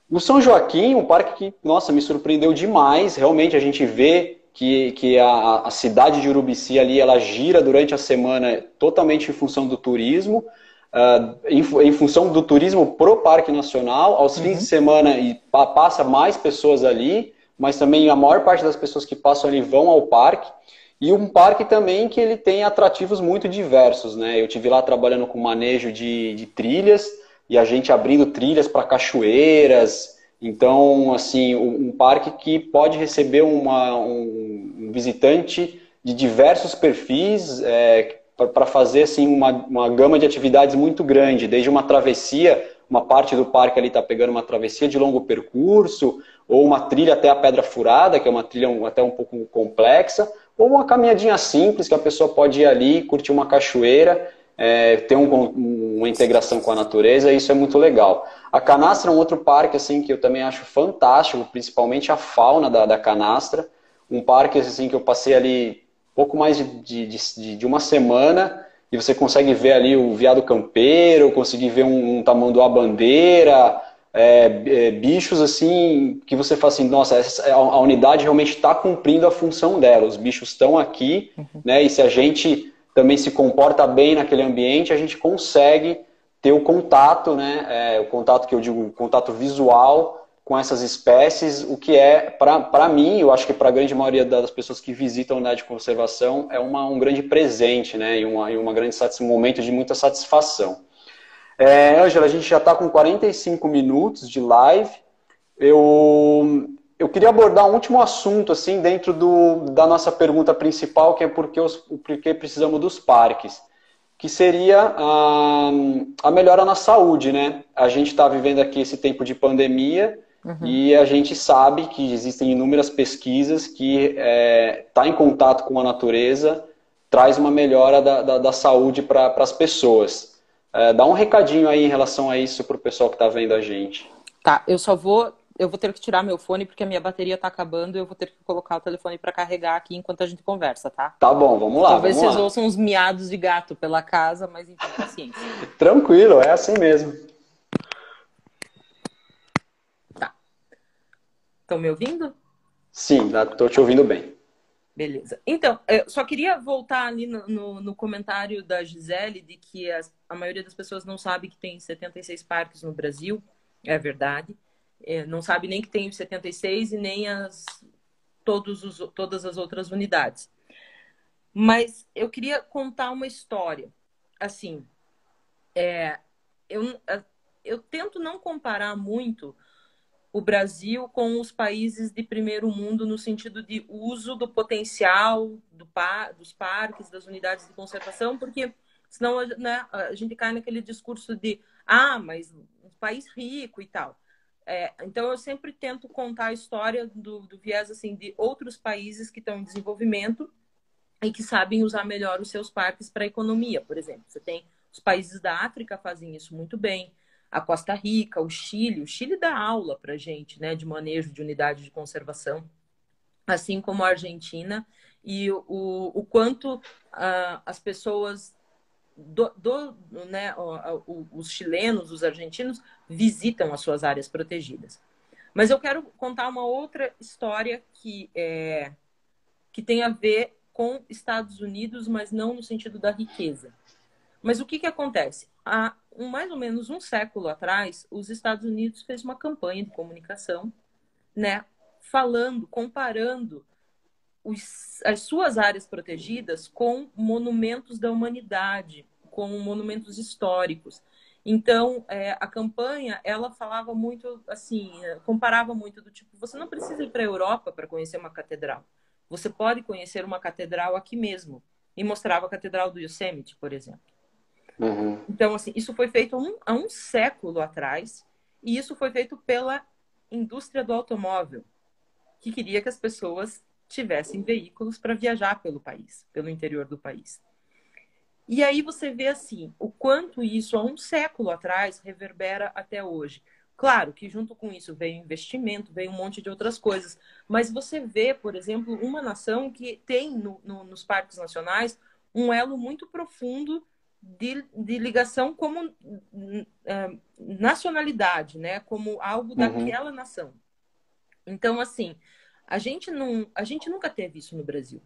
O São Joaquim, um parque que, nossa, me surpreendeu demais. Realmente a gente vê que, que a, a cidade de Urubici ali, ela gira durante a semana totalmente em função do turismo uh, em, em, função do turismo pro Parque Nacional, aos uhum. fins de semana e passa mais pessoas ali, mas também a maior parte das pessoas que passam ali vão ao parque. E um parque também que ele tem atrativos muito diversos, né? Eu tive lá trabalhando com manejo de, de trilhas e a gente abrindo trilhas para cachoeiras. Então, assim, um parque que pode receber uma, um, visitante de diversos perfis, é, para fazer assim uma, uma gama de atividades muito grande, desde uma travessia, uma parte do parque ali está pegando uma travessia de longo percurso, ou uma trilha até a Pedra Furada, que é uma trilha até um pouco complexa, ou uma caminhadinha simples que a pessoa pode ir ali, curtir uma cachoeira, é, ter um, uma integração com a natureza, e isso é muito legal. A Canastra é um outro parque assim que eu também acho fantástico, principalmente a fauna da, da Canastra, um parque assim que eu passei ali pouco mais de, de, de, de, uma semana e você consegue ver ali o viado campeiro, conseguir ver um, um tamanduá bandeira, é, é, bichos assim que você fala assim, nossa, essa, a, unidade realmente está cumprindo a função dela, os bichos estão aqui, uhum. né? E se a gente também se comporta bem naquele ambiente, a gente consegue ter o contato, né? É, o contato que eu digo, contato visual com essas espécies, o que é, para mim, eu acho que para a grande maioria das pessoas que visitam a unidade de conservação, é uma, um grande presente, né, e, uma, e uma grande um momento de muita satisfação. É, Angela, a gente já está com 45 minutos de live. Eu, eu queria abordar um último assunto, assim, dentro do, da nossa pergunta principal, que é por que, os, por que precisamos dos parques que seria a, a melhora na saúde, né? A gente está vivendo aqui esse tempo de pandemia Uhum. E a gente sabe que existem inúmeras pesquisas que estar é, tá em contato com a natureza traz uma melhora da, da, da saúde para as pessoas. É, dá um recadinho aí em relação a isso para o pessoal que está vendo a gente. Tá, eu só vou. Eu vou ter que tirar meu fone porque a minha bateria está acabando e eu vou ter que colocar o telefone para carregar aqui enquanto a gente conversa, tá? Tá bom, vamos lá. Talvez vamos vocês lá. ouçam uns miados de gato pela casa, mas enfim, paciência. Tranquilo, é assim mesmo. Estão me ouvindo? Sim, estou te ouvindo bem. Beleza. Então, eu só queria voltar ali no, no, no comentário da Gisele de que as, a maioria das pessoas não sabe que tem 76 parques no Brasil. É verdade. É, não sabe nem que tem 76 e nem as, todos os, todas as outras unidades. Mas eu queria contar uma história. Assim, é, eu, eu tento não comparar muito o Brasil com os países de primeiro mundo no sentido de uso do potencial do par, dos parques, das unidades de conservação, porque senão né, a gente cai naquele discurso de ah, mas um país rico e tal. É, então eu sempre tento contar a história do, do viés assim de outros países que estão em desenvolvimento e que sabem usar melhor os seus parques para a economia, por exemplo. Você tem os países da África fazem isso muito bem a Costa Rica, o Chile. O Chile dá aula para gente, né, de manejo de unidade de conservação, assim como a Argentina e o, o quanto uh, as pessoas do, do né, os chilenos, os argentinos visitam as suas áreas protegidas. Mas eu quero contar uma outra história que é, que tem a ver com Estados Unidos, mas não no sentido da riqueza. Mas o que, que acontece? Há um, mais ou menos um século atrás, os Estados Unidos fez uma campanha de comunicação, né, falando, comparando os, as suas áreas protegidas com monumentos da humanidade, com monumentos históricos. Então, é, a campanha, ela falava muito, assim, é, comparava muito do tipo, você não precisa ir para a Europa para conhecer uma catedral. Você pode conhecer uma catedral aqui mesmo. E mostrava a Catedral do Yosemite, por exemplo. Uhum. Então, assim, isso foi feito um, há um século atrás, e isso foi feito pela indústria do automóvel, que queria que as pessoas tivessem veículos para viajar pelo país, pelo interior do país. E aí você vê assim, o quanto isso há um século atrás reverbera até hoje. Claro que junto com isso veio investimento, veio um monte de outras coisas, mas você vê, por exemplo, uma nação que tem no, no, nos parques nacionais um elo muito profundo de, de ligação como uh, nacionalidade, né? Como algo uhum. daquela nação. Então, assim, a gente, não, a gente nunca teve isso no Brasil.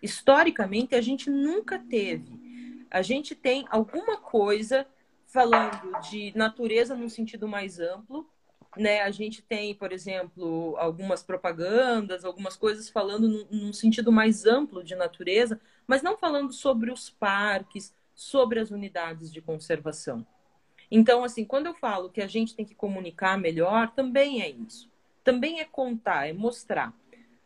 Historicamente, a gente nunca teve. A gente tem alguma coisa falando de natureza num sentido mais amplo, né? A gente tem, por exemplo, algumas propagandas, algumas coisas falando num, num sentido mais amplo de natureza, mas não falando sobre os parques, sobre as unidades de conservação. Então, assim, quando eu falo que a gente tem que comunicar melhor, também é isso. Também é contar, é mostrar.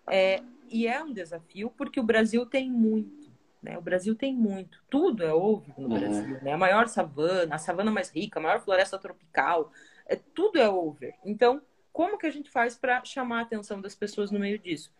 É, e é um desafio porque o Brasil tem muito. Né? O Brasil tem muito. Tudo é over no uhum. Brasil. Né? A maior savana, a savana mais rica, a maior floresta tropical. É, tudo é over. Então, como que a gente faz para chamar a atenção das pessoas no meio disso?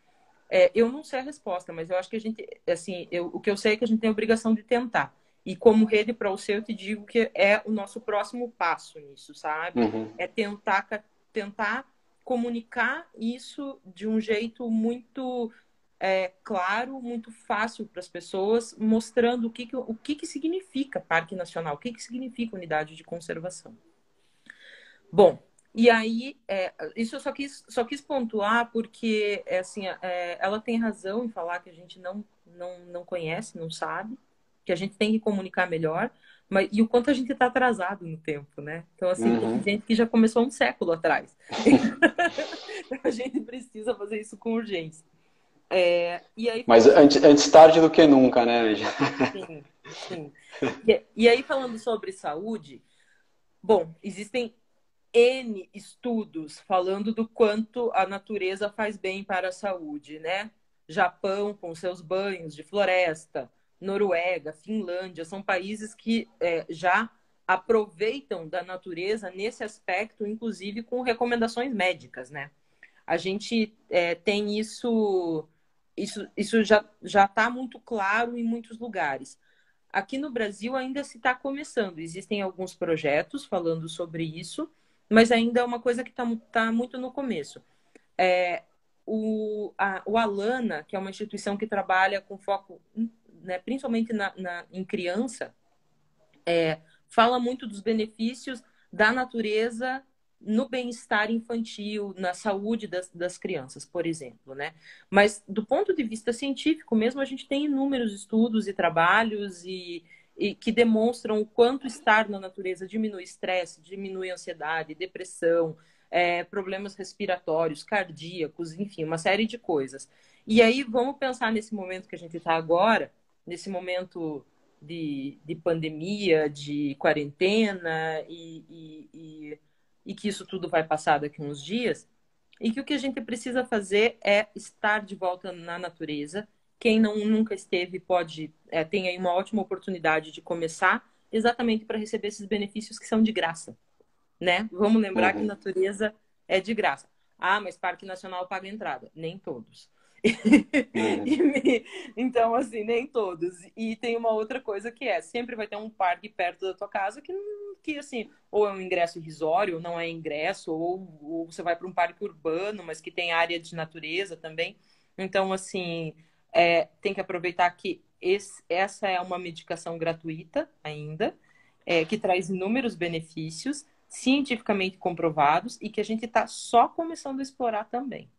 É, eu não sei a resposta, mas eu acho que a gente, assim, eu, o que eu sei é que a gente tem a obrigação de tentar. E como rede para o seu, eu te digo que é o nosso próximo passo nisso, sabe? Uhum. É tentar, tentar comunicar isso de um jeito muito é, claro, muito fácil para as pessoas, mostrando o que, que, o que, que significa Parque Nacional, o que, que significa unidade de conservação. Bom, e aí, é, isso eu só quis, só quis pontuar porque, é, assim, é, ela tem razão em falar que a gente não, não, não conhece, não sabe, que a gente tem que comunicar melhor, mas e o quanto a gente está atrasado no tempo, né? Então, assim, uhum. tem gente que já começou um século atrás. então, a gente precisa fazer isso com urgência. É, e aí, mas antes, antes tarde do que nunca, né? sim, sim. E, e aí, falando sobre saúde, bom, existem N estudos falando do quanto a natureza faz bem para a saúde, né? Japão com seus banhos de floresta, Noruega, Finlândia, são países que é, já aproveitam da natureza nesse aspecto, inclusive com recomendações médicas, né? A gente é, tem isso, isso, isso já já está muito claro em muitos lugares. Aqui no Brasil ainda se está começando. Existem alguns projetos falando sobre isso, mas ainda é uma coisa que está tá muito no começo. É, o, a, o Alana, que é uma instituição que trabalha com foco né, principalmente na, na, em criança, é, fala muito dos benefícios da natureza no bem-estar infantil, na saúde das, das crianças, por exemplo, né? Mas do ponto de vista científico mesmo, a gente tem inúmeros estudos e trabalhos e, e que demonstram o quanto estar na natureza diminui estresse, diminui ansiedade, depressão, é, problemas respiratórios, cardíacos, enfim, uma série de coisas. E aí vamos pensar nesse momento que a gente está agora, nesse momento de, de pandemia, de quarentena e, e, e, e que isso tudo vai passar daqui uns dias, e que o que a gente precisa fazer é estar de volta na natureza. Quem não nunca esteve pode é, tem aí uma ótima oportunidade de começar, exatamente para receber esses benefícios que são de graça, né? Vamos lembrar uhum. que natureza é de graça. Ah, mas Parque Nacional paga entrada. Nem todos. então, assim, nem todos. E tem uma outra coisa que é, sempre vai ter um parque perto da tua casa que, que assim, ou é um ingresso irrisório, ou não é ingresso, ou, ou você vai para um parque urbano, mas que tem área de natureza também. Então, assim, é, tem que aproveitar que esse, essa é uma medicação gratuita ainda, é, que traz inúmeros benefícios, cientificamente comprovados, e que a gente está só começando a explorar também.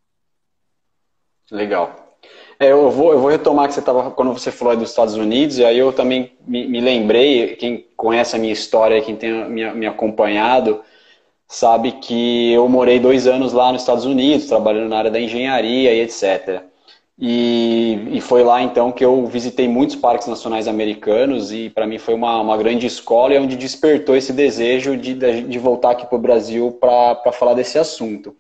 Legal. É, eu, vou, eu vou retomar que você estava quando você falou dos Estados Unidos, e aí eu também me, me lembrei, quem conhece a minha história, quem tem me, me acompanhado, sabe que eu morei dois anos lá nos Estados Unidos, trabalhando na área da engenharia e etc. E, e foi lá então que eu visitei muitos parques nacionais americanos e para mim foi uma, uma grande escola e onde despertou esse desejo de, de voltar aqui para o Brasil para falar desse assunto.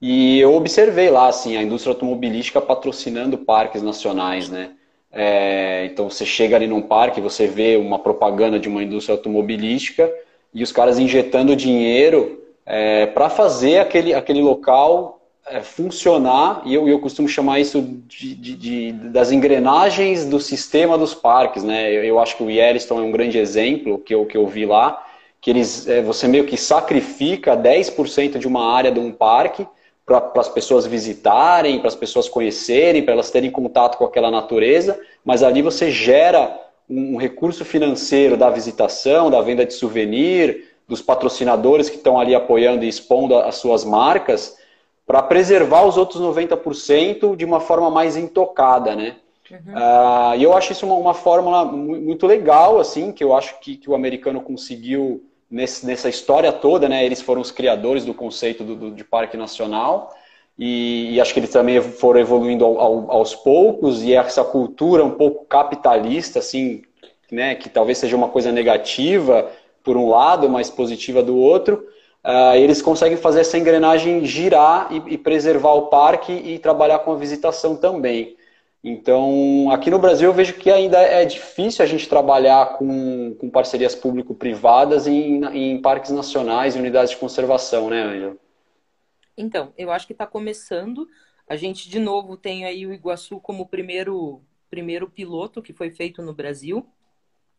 E eu observei lá, assim, a indústria automobilística patrocinando parques nacionais, né? É, então você chega ali num parque, você vê uma propaganda de uma indústria automobilística e os caras injetando dinheiro é, para fazer aquele, aquele local é, funcionar, e eu, eu costumo chamar isso de, de, de, das engrenagens do sistema dos parques, né? Eu, eu, acho que o Yellowstone é um grande exemplo que eu, que eu vi lá, que eles, é, você meio que sacrifica 10% de uma área de um parque para as pessoas visitarem, para as pessoas conhecerem, para elas terem contato com aquela natureza, mas ali você gera um recurso financeiro da visitação, da venda de souvenir, dos patrocinadores que estão ali apoiando e expondo as suas marcas, para preservar os outros 90% de uma forma mais intocada, né? Uhum. Uh, e eu acho isso uma, uma fórmula muito legal, assim, que eu acho que, que o americano conseguiu nesse, nessa história toda, né? Eles foram os criadores do conceito do, do de parque nacional e, e, acho que eles também foram evoluindo ao, ao, aos poucos e essa cultura um pouco capitalista, assim, né? Que talvez seja uma coisa negativa por um lado, mas positiva do outro. Uh, eles conseguem fazer essa engrenagem girar e, e preservar o parque e trabalhar com a visitação também. Então, aqui no Brasil eu vejo que ainda é difícil a gente trabalhar com, com parcerias público-privadas em, em parques nacionais e unidades de conservação, né, Ângela? Então, eu acho que está começando. A gente, de novo, tem aí o Iguaçu como primeiro, primeiro piloto que foi feito no Brasil.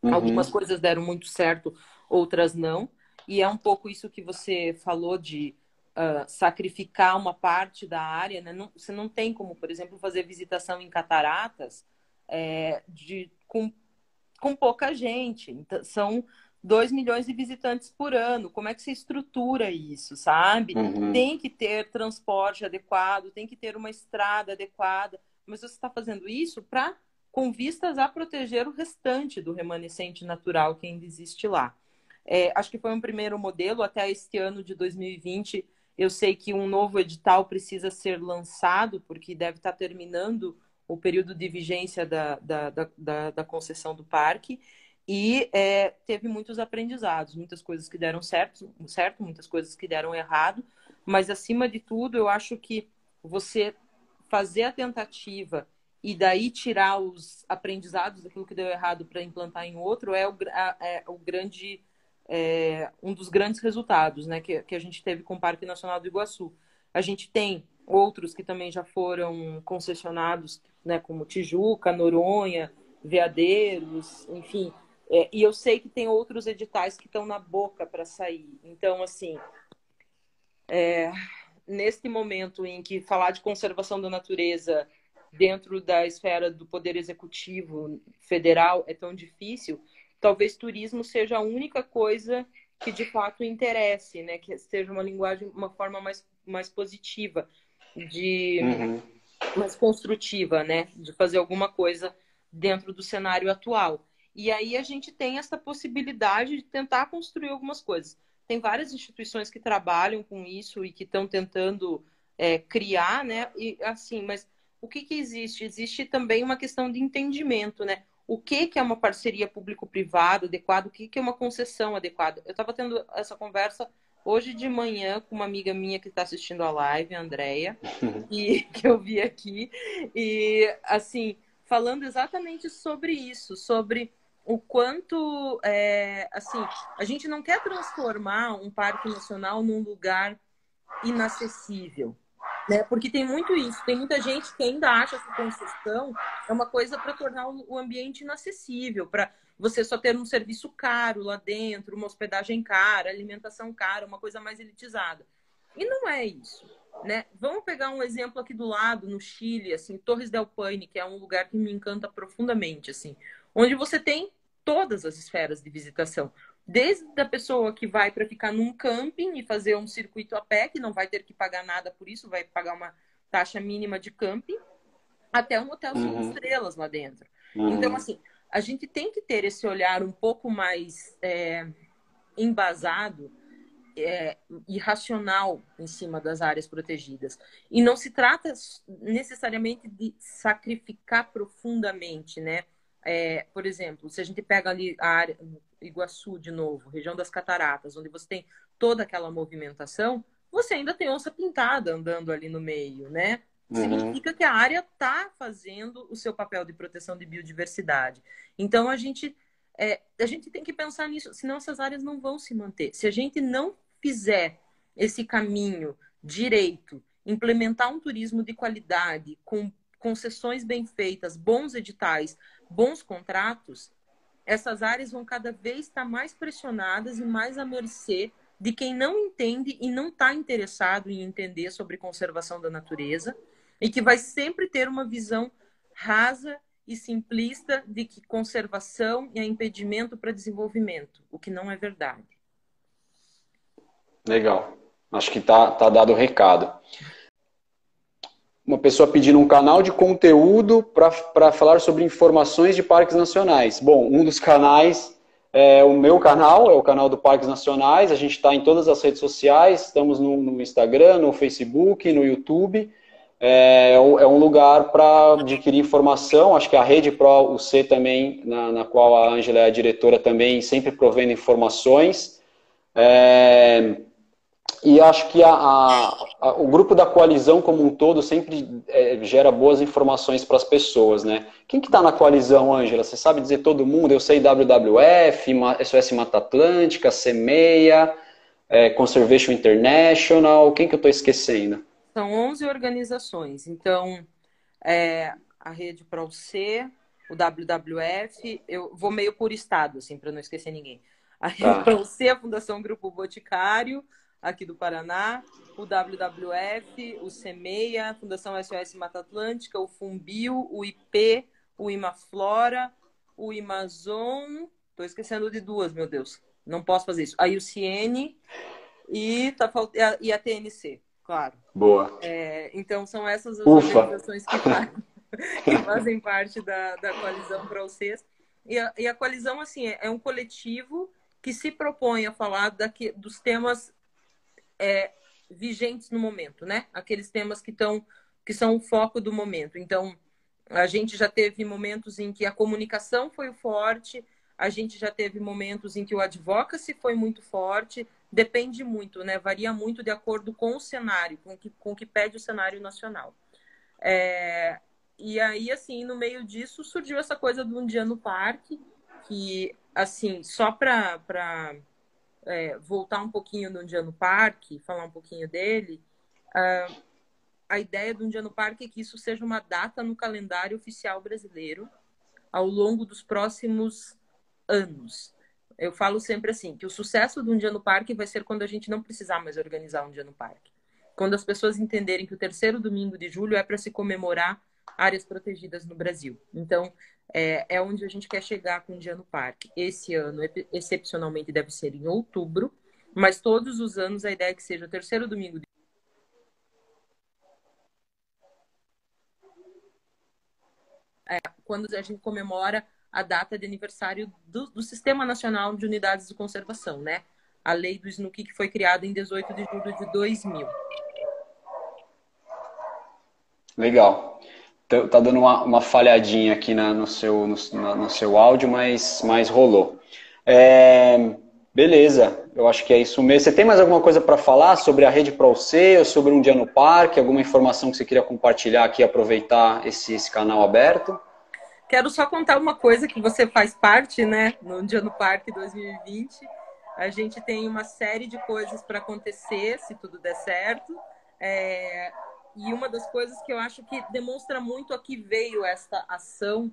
Uhum. Algumas coisas deram muito certo, outras não. E é um pouco isso que você falou de uh, sacrificar uma parte da área, né? não, você não tem como, por exemplo, fazer visitação em cataratas é, de, com, com pouca gente. Então, são 2 milhões de visitantes por ano. Como é que você estrutura isso, sabe? Uhum. Tem que ter transporte adequado, tem que ter uma estrada adequada. Mas você está fazendo isso para com vistas a proteger o restante do remanescente natural que ainda existe lá. É, acho que foi um primeiro modelo. Até este ano de 2020, eu sei que um novo edital precisa ser lançado, porque deve estar terminando o período de vigência da, da, da, da concessão do parque. E é, teve muitos aprendizados, muitas coisas que deram certo, certo, muitas coisas que deram errado. Mas, acima de tudo, eu acho que você fazer a tentativa e daí tirar os aprendizados daquilo que deu errado para implantar em outro é o, é o grande é, um dos grandes resultados né, que, que a gente teve com o Parque Nacional do Iguaçu. A gente tem outros que também já foram concessionados, né, como Tijuca, Noronha, Veadeiros, enfim. É, e eu sei que tem outros editais que estão na boca para sair. Então, assim, é, neste momento em que falar de conservação da natureza dentro da esfera do poder executivo federal é tão difícil, talvez turismo seja a única coisa que de fato interesse, né? Que seja uma linguagem, uma forma mais, mais positiva, de uhum. mais construtiva, né? De fazer alguma coisa dentro do cenário atual. E aí a gente tem essa possibilidade de tentar construir algumas coisas. Tem várias instituições que trabalham com isso e que estão tentando é, criar, né? E assim, mas o que, que existe? Existe também uma questão de entendimento, né? O que, que é uma parceria público-privado adequada? O que, que é uma concessão adequada? Eu estava tendo essa conversa hoje de manhã com uma amiga minha que está assistindo a live, a Andrea, e que eu vi aqui, e assim, falando exatamente sobre isso, sobre o quanto, é, assim, a gente não quer transformar um parque nacional num lugar inacessível, né? Porque tem muito isso, tem muita gente que ainda acha que concessão é uma coisa para tornar o ambiente inacessível, para você só ter um serviço caro lá dentro, uma hospedagem cara, alimentação cara, uma coisa mais elitizada. E não é isso. Né? Vamos pegar um exemplo aqui do lado, no Chile, assim, Torres del Paine, que é um lugar que me encanta profundamente, assim, onde você tem todas as esferas de visitação. Desde a pessoa que vai para ficar num camping e fazer um circuito a pé, que não vai ter que pagar nada por isso, vai pagar uma taxa mínima de camping, até um hotel cinco uhum. estrelas lá dentro. Uhum. Então, assim, a gente tem que ter esse olhar um pouco mais é, embasado é, irracional em cima das áreas protegidas. E não se trata necessariamente de sacrificar profundamente, né? É, por exemplo, se a gente pega ali a área Iguaçu de novo, região das Cataratas, onde você tem toda aquela movimentação, você ainda tem onça pintada andando ali no meio, né? Uhum. Significa que a área está fazendo o seu papel de proteção de biodiversidade. Então a gente é, a gente tem que pensar nisso, senão essas áreas não vão se manter. Se a gente não fizer esse caminho direito, implementar um turismo de qualidade, com concessões bem feitas, bons editais, bons contratos, essas áreas vão cada vez estar mais pressionadas e mais à mercê de quem não entende e não está interessado em entender sobre conservação da natureza e que vai sempre ter uma visão rasa e simplista de que conservação é impedimento para desenvolvimento, o que não é verdade. Legal. Acho que tá, tá dado o recado. Uma pessoa pedindo um canal de conteúdo para falar sobre informações de parques nacionais. Bom, um dos canais é o meu canal, é o canal do Parques Nacionais. A gente está em todas as redes sociais, estamos no, no Instagram, no Facebook, no YouTube. É, é um lugar para adquirir informação. Acho que a Rede Pro UC também, na, na qual a Ângela é a diretora, também sempre provendo informações. É, e acho que a, a, a, o grupo da coalizão como um todo sempre é, gera boas informações para as pessoas, né? Quem que está na coalizão, Ângela? Você sabe dizer todo mundo? Eu sei WWF, SOS Mata Atlântica, CEMEIA, é, Conservation International, quem que eu estou esquecendo? São 11 organizações, então é, a Rede ProC, o WWF, eu vou meio por estado, assim, para não esquecer ninguém. A Rede tá. ProC, a Fundação Grupo Boticário, aqui do Paraná, o WWF, o CEMEIA, Fundação SOS Mata Atlântica, o FUMBIO, o IP, o IMAFLORA, o IMAZON, estou esquecendo de duas, meu Deus, não posso fazer isso. A IUCN e, tá, e a TNC, claro. Boa. É, então, são essas as Ufa. organizações que fazem, que fazem parte da, da coalizão para vocês. E a, e a coalizão, assim, é, é um coletivo que se propõe a falar daqui, dos temas é, vigentes no momento, né? Aqueles temas que estão que são o foco do momento. Então, a gente já teve momentos em que a comunicação foi forte, a gente já teve momentos em que o advocacy foi muito forte, depende muito, né? Varia muito de acordo com o cenário, com o que, o que pede o cenário nacional. É, e aí, assim, no meio disso surgiu essa coisa do Um Dia no Parque, que, assim, só para é, voltar um pouquinho Um Dia no Parque, falar um pouquinho dele, uh, a ideia do Dia no Parque é que isso seja uma data no calendário oficial brasileiro ao longo dos próximos anos. Eu falo sempre assim, que o sucesso do Dia no Parque vai ser quando a gente não precisar mais organizar Um Dia no Parque. Quando as pessoas entenderem que o terceiro domingo de julho é para se comemorar áreas protegidas no Brasil. Então, é, é onde a gente quer chegar com o Dia no Parque. Esse ano, excepcionalmente, deve ser em outubro, mas todos os anos a ideia é que seja o terceiro domingo de É, quando a gente comemora a data de aniversário do, do, Sistema Nacional de Unidades de Conservação, né? A lei do SNUC que foi criada em 18 de julho de 2000. Legal. Tá, tá dando uma, uma falhadinha aqui na, no, seu, no, no, seu áudio, mas, mas rolou. É, beleza, eu acho que é isso mesmo. Você tem mais alguma coisa para falar sobre a rede ProC ou sobre um dia no parque? Alguma informação que você queria compartilhar aqui, aproveitar esse, esse canal aberto? Quero só contar uma coisa que você faz parte, né, no Dia no Parque 2020. A gente tem uma série de coisas para acontecer, se tudo der certo. É, e uma das coisas que eu acho que demonstra muito a que veio esta ação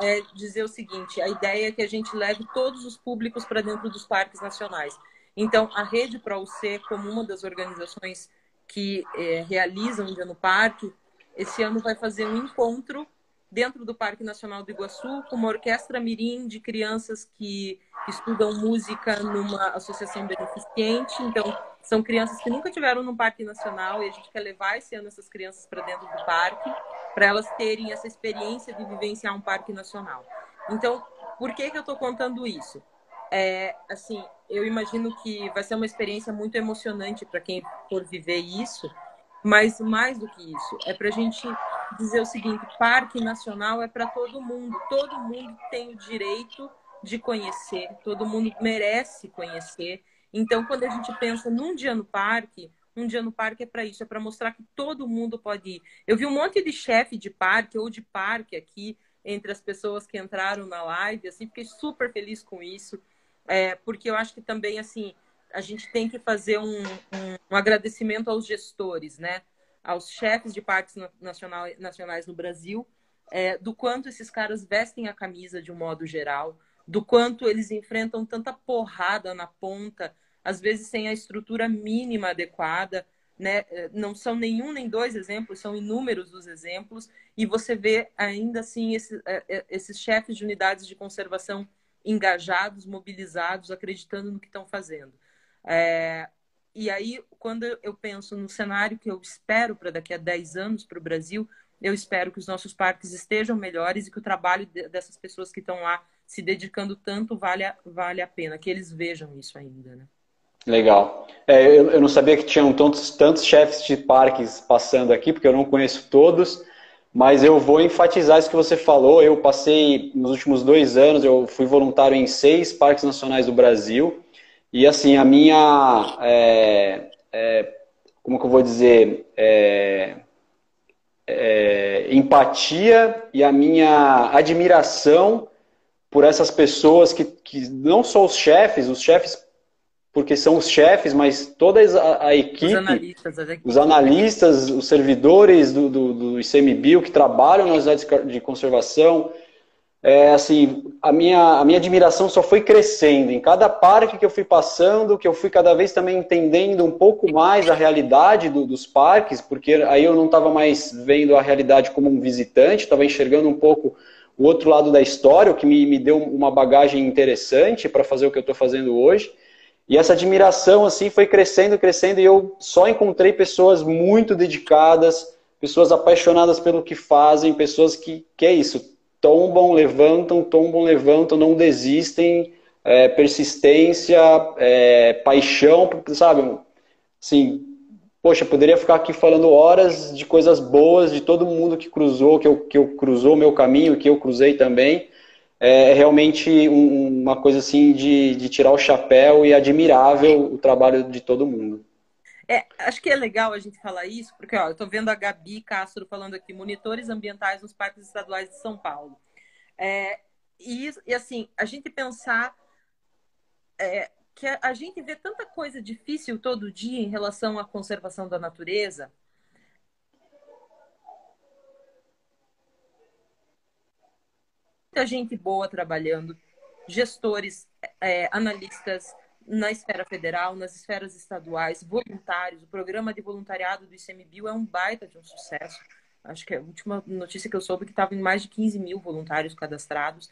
é dizer o seguinte: a ideia é que a gente leve todos os públicos para dentro dos parques nacionais. Então, a Rede ProUC, como uma das organizações que é, realizam o Dia no Parque, esse ano vai fazer um encontro dentro do Parque Nacional do Iguaçu, com uma orquestra mirim de crianças que estudam música numa associação beneficente. Então, são crianças que nunca tiveram no Parque Nacional e a gente quer levar esse ano essas crianças para dentro do parque, para elas terem essa experiência de vivenciar um parque nacional. Então, por que, que eu estou contando isso? É, assim, eu imagino que vai ser uma experiência muito emocionante para quem for viver isso, mas mais do que isso, é para a gente dizer o seguinte: Parque Nacional é para todo mundo. Todo mundo tem o direito de conhecer, todo mundo merece conhecer. Então, quando a gente pensa num dia no parque, um dia no parque é para isso, é para mostrar que todo mundo pode ir. Eu vi um monte de chefe de parque ou de parque aqui entre as pessoas que entraram na live, assim, fiquei super feliz com isso, é, porque eu acho que também, assim, a gente tem que fazer um, um, um agradecimento aos gestores, né? Aos chefes de parques nacional, nacionais no Brasil, é, do quanto esses caras vestem a camisa de um modo geral, do quanto eles enfrentam tanta porrada na ponta, às vezes sem a estrutura mínima adequada, né? É, não são nenhum nem dois exemplos, são inúmeros os exemplos, e você vê ainda assim esse, é, esses chefes de unidades de conservação engajados, mobilizados, acreditando no que estão fazendo. É, e aí, quando eu penso no cenário que eu espero para daqui a 10 anos para o Brasil, eu espero que os nossos parques estejam melhores e que o trabalho dessas pessoas que estão lá se dedicando tanto vale a, vale a pena, que eles vejam isso ainda, né? Legal. É, eu, eu, não sabia que tinham tantos, tantos chefes de parques passando aqui, porque eu não conheço todos, mas eu vou enfatizar isso que você falou. Eu passei, nos últimos dois anos, eu fui voluntário em seis parques nacionais do Brasil, e assim, a minha. É, é, como que eu vou dizer? É, é, empatia e a minha admiração por essas pessoas que, que não só os chefes, os chefes porque são os chefes, mas toda a, a equipe, os analistas, os, analistas, os servidores do, do, do ICMBio que trabalham nas unidades de conservação, é, assim, a minha, a minha admiração só foi crescendo. Em cada parque que eu fui passando, que eu fui cada vez também entendendo um pouco mais a realidade do, dos parques, porque aí eu não estava mais vendo a realidade como um visitante, estava enxergando um pouco o outro lado da história, o que me, me deu uma bagagem interessante para fazer o que eu estou fazendo hoje. E essa admiração assim foi crescendo, crescendo, e eu só encontrei pessoas muito dedicadas, pessoas apaixonadas pelo que fazem, pessoas que, que é isso, tombam, levantam, tombam, levantam, não desistem, é, persistência, é, paixão, sabe? Assim, poxa, poderia ficar aqui falando horas de coisas boas, de todo mundo que cruzou, que eu, que eu cruzou o meu caminho, que eu cruzei também. É realmente um, uma coisa assim de, de tirar o chapéu e admirável o trabalho de todo mundo. É, acho que é legal a gente falar isso, porque ó, eu estou vendo a Gabi Castro falando aqui, monitores ambientais nos parques estaduais de São Paulo. É, e, e, assim, a gente pensar é, que a, a gente vê tanta coisa difícil todo dia em relação à conservação da natureza. Muita gente boa trabalhando, gestores, é, analistas, na esfera federal, nas esferas estaduais, voluntários. O programa de voluntariado do ICMBio é um baita de um sucesso. acho que é a última notícia que eu soube que estava em mais de 15 mil voluntários cadastrados.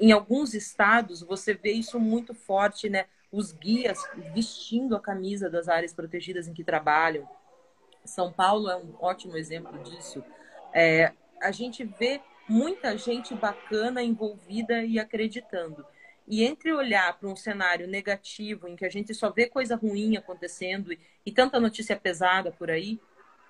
Em alguns estados, você vê isso muito forte, né? Os guias vestindo a camisa das áreas protegidas em que trabalham. São Paulo é um ótimo exemplo disso. É, a gente vê muita gente bacana envolvida e acreditando. E entre olhar para um cenário negativo, em que a gente só vê coisa ruim acontecendo e, e tanta notícia pesada por aí,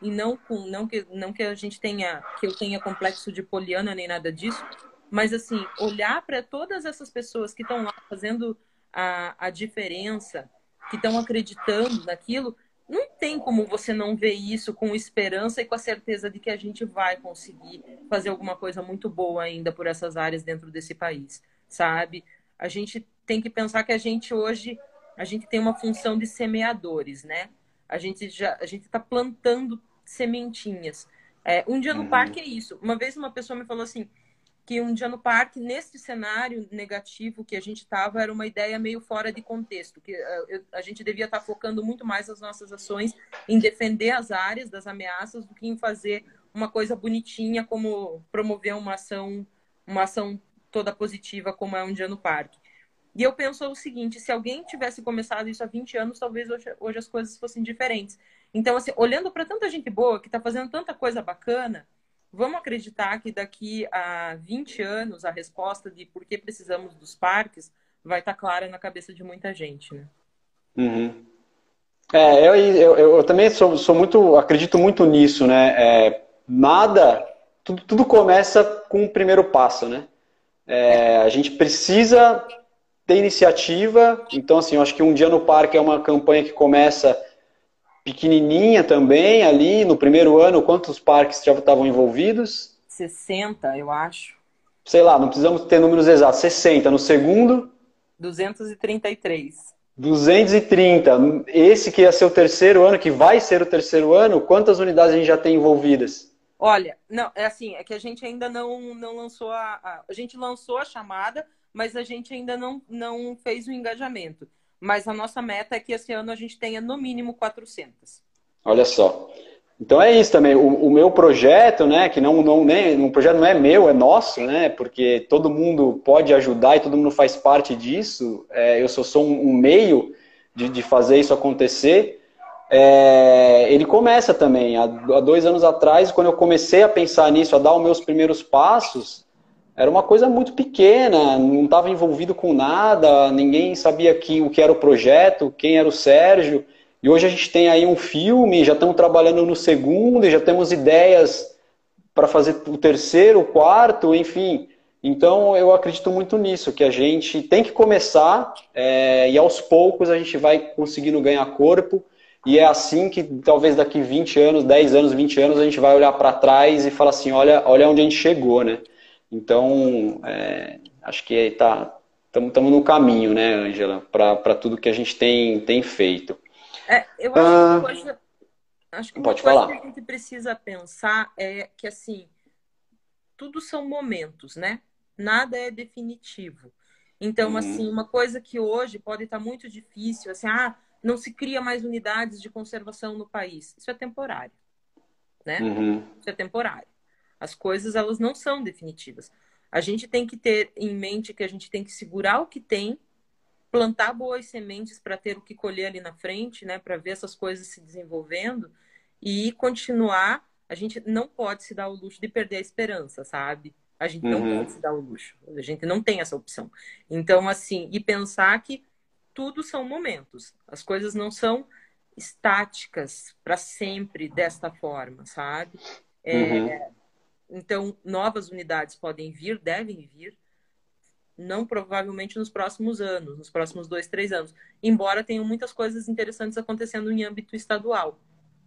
e não com não que não que a gente tenha que eu tenha complexo de poliana nem nada disso, mas assim olhar para todas essas pessoas que estão lá fazendo a, a diferença, que estão acreditando naquilo, não tem como você não ver isso com esperança e com a certeza de que a gente vai conseguir fazer alguma coisa muito boa ainda por essas áreas dentro desse país, sabe? A gente tem que pensar que a gente hoje a gente tem uma função de semeadores, né? A gente já a gente está plantando sementinhas. É, um dia no uhum. parque é isso. Uma vez uma pessoa me falou assim que um dia no parque, nesse cenário negativo que a gente estava, era uma ideia meio fora de contexto, que uh, a gente devia estar tá focando muito mais as nossas ações em defender as áreas das ameaças do que em fazer uma coisa bonitinha como promover uma ação, uma ação toda positiva como é um dia no parque. E eu penso o seguinte, se alguém tivesse começado isso há 20 anos, talvez hoje, hoje as coisas fossem diferentes. Então, assim, olhando para tanta gente boa que está fazendo tanta coisa bacana, vamos acreditar que daqui a 20 anos a resposta de por que precisamos dos parques vai estar tá clara na cabeça de muita gente, né? Uhum. É, eu, eu, eu, também sou, sou, muito, acredito muito nisso, né? É, nada, tudo, tudo, começa com o primeiro passo, né? É, a gente precisa ter iniciativa, então assim, eu acho que um dia no parque é uma campanha que começa pequenininha também ali no primeiro ano. Quantos parques já estavam envolvidos? 60, eu acho. Sei lá, não precisamos ter números exatos. 60. No segundo? 233. 230. Esse que ia ser o terceiro ano, que vai ser o terceiro ano, quantas unidades a gente já tem envolvidas? Olha, não, é assim, é que a gente ainda não, não lançou a, a. A gente lançou a chamada, mas a gente ainda não, não fez o engajamento mas a nossa meta é que esse ano a gente tenha no mínimo 400. Olha só. Então é isso também. O, o meu projeto, né, que não, não nem, o projeto não é meu, é nosso, né, porque todo mundo pode ajudar e todo mundo faz parte disso. É, eu só sou um, um meio de, de, fazer isso acontecer. É, ele começa também. Há, há dois anos atrás, quando eu comecei a pensar nisso, a dar os meus primeiros passos, era uma coisa muito pequena, não estava envolvido com nada, ninguém sabia que, o que era o projeto, quem era o Sérgio. E hoje a gente tem aí um filme, já estamos trabalhando no segundo, e já temos ideias para fazer o terceiro, o quarto, enfim. Então eu acredito muito nisso, que a gente tem que começar é, e aos poucos a gente vai conseguindo ganhar corpo. E é assim que talvez daqui 20 anos, 10 anos, 20 anos, a gente vai olhar para trás e falar assim, olha, olha onde a gente chegou, né? Então, é, acho que estamos tá, no caminho, né, Angela, para tudo que a gente tem, tem feito. É, eu acho ah, que, coisa, acho que uma Pode coisa falar. que a gente precisa pensar é que, assim, tudo são momentos, né? Nada é definitivo. Então, uhum. assim, uma coisa que hoje pode estar muito difícil, assim, ah, não se cria mais unidades de conservação no país. Isso é temporário, né? Uhum. Isso é temporário. As coisas elas não são definitivas. A gente tem que ter em mente que a gente tem que segurar o que tem, plantar boas sementes para ter o que colher ali na frente, né, para ver essas coisas se desenvolvendo e continuar. A gente não pode se dar o luxo de perder a esperança, sabe? A gente não uhum. pode se dar o luxo. A gente não tem essa opção. Então, assim, e pensar que tudo são momentos. As coisas não são estáticas para sempre desta forma, sabe? É, uhum. Então, novas unidades podem vir, devem vir, não provavelmente nos próximos anos, nos próximos dois, três anos, embora tenham muitas coisas interessantes acontecendo em âmbito estadual.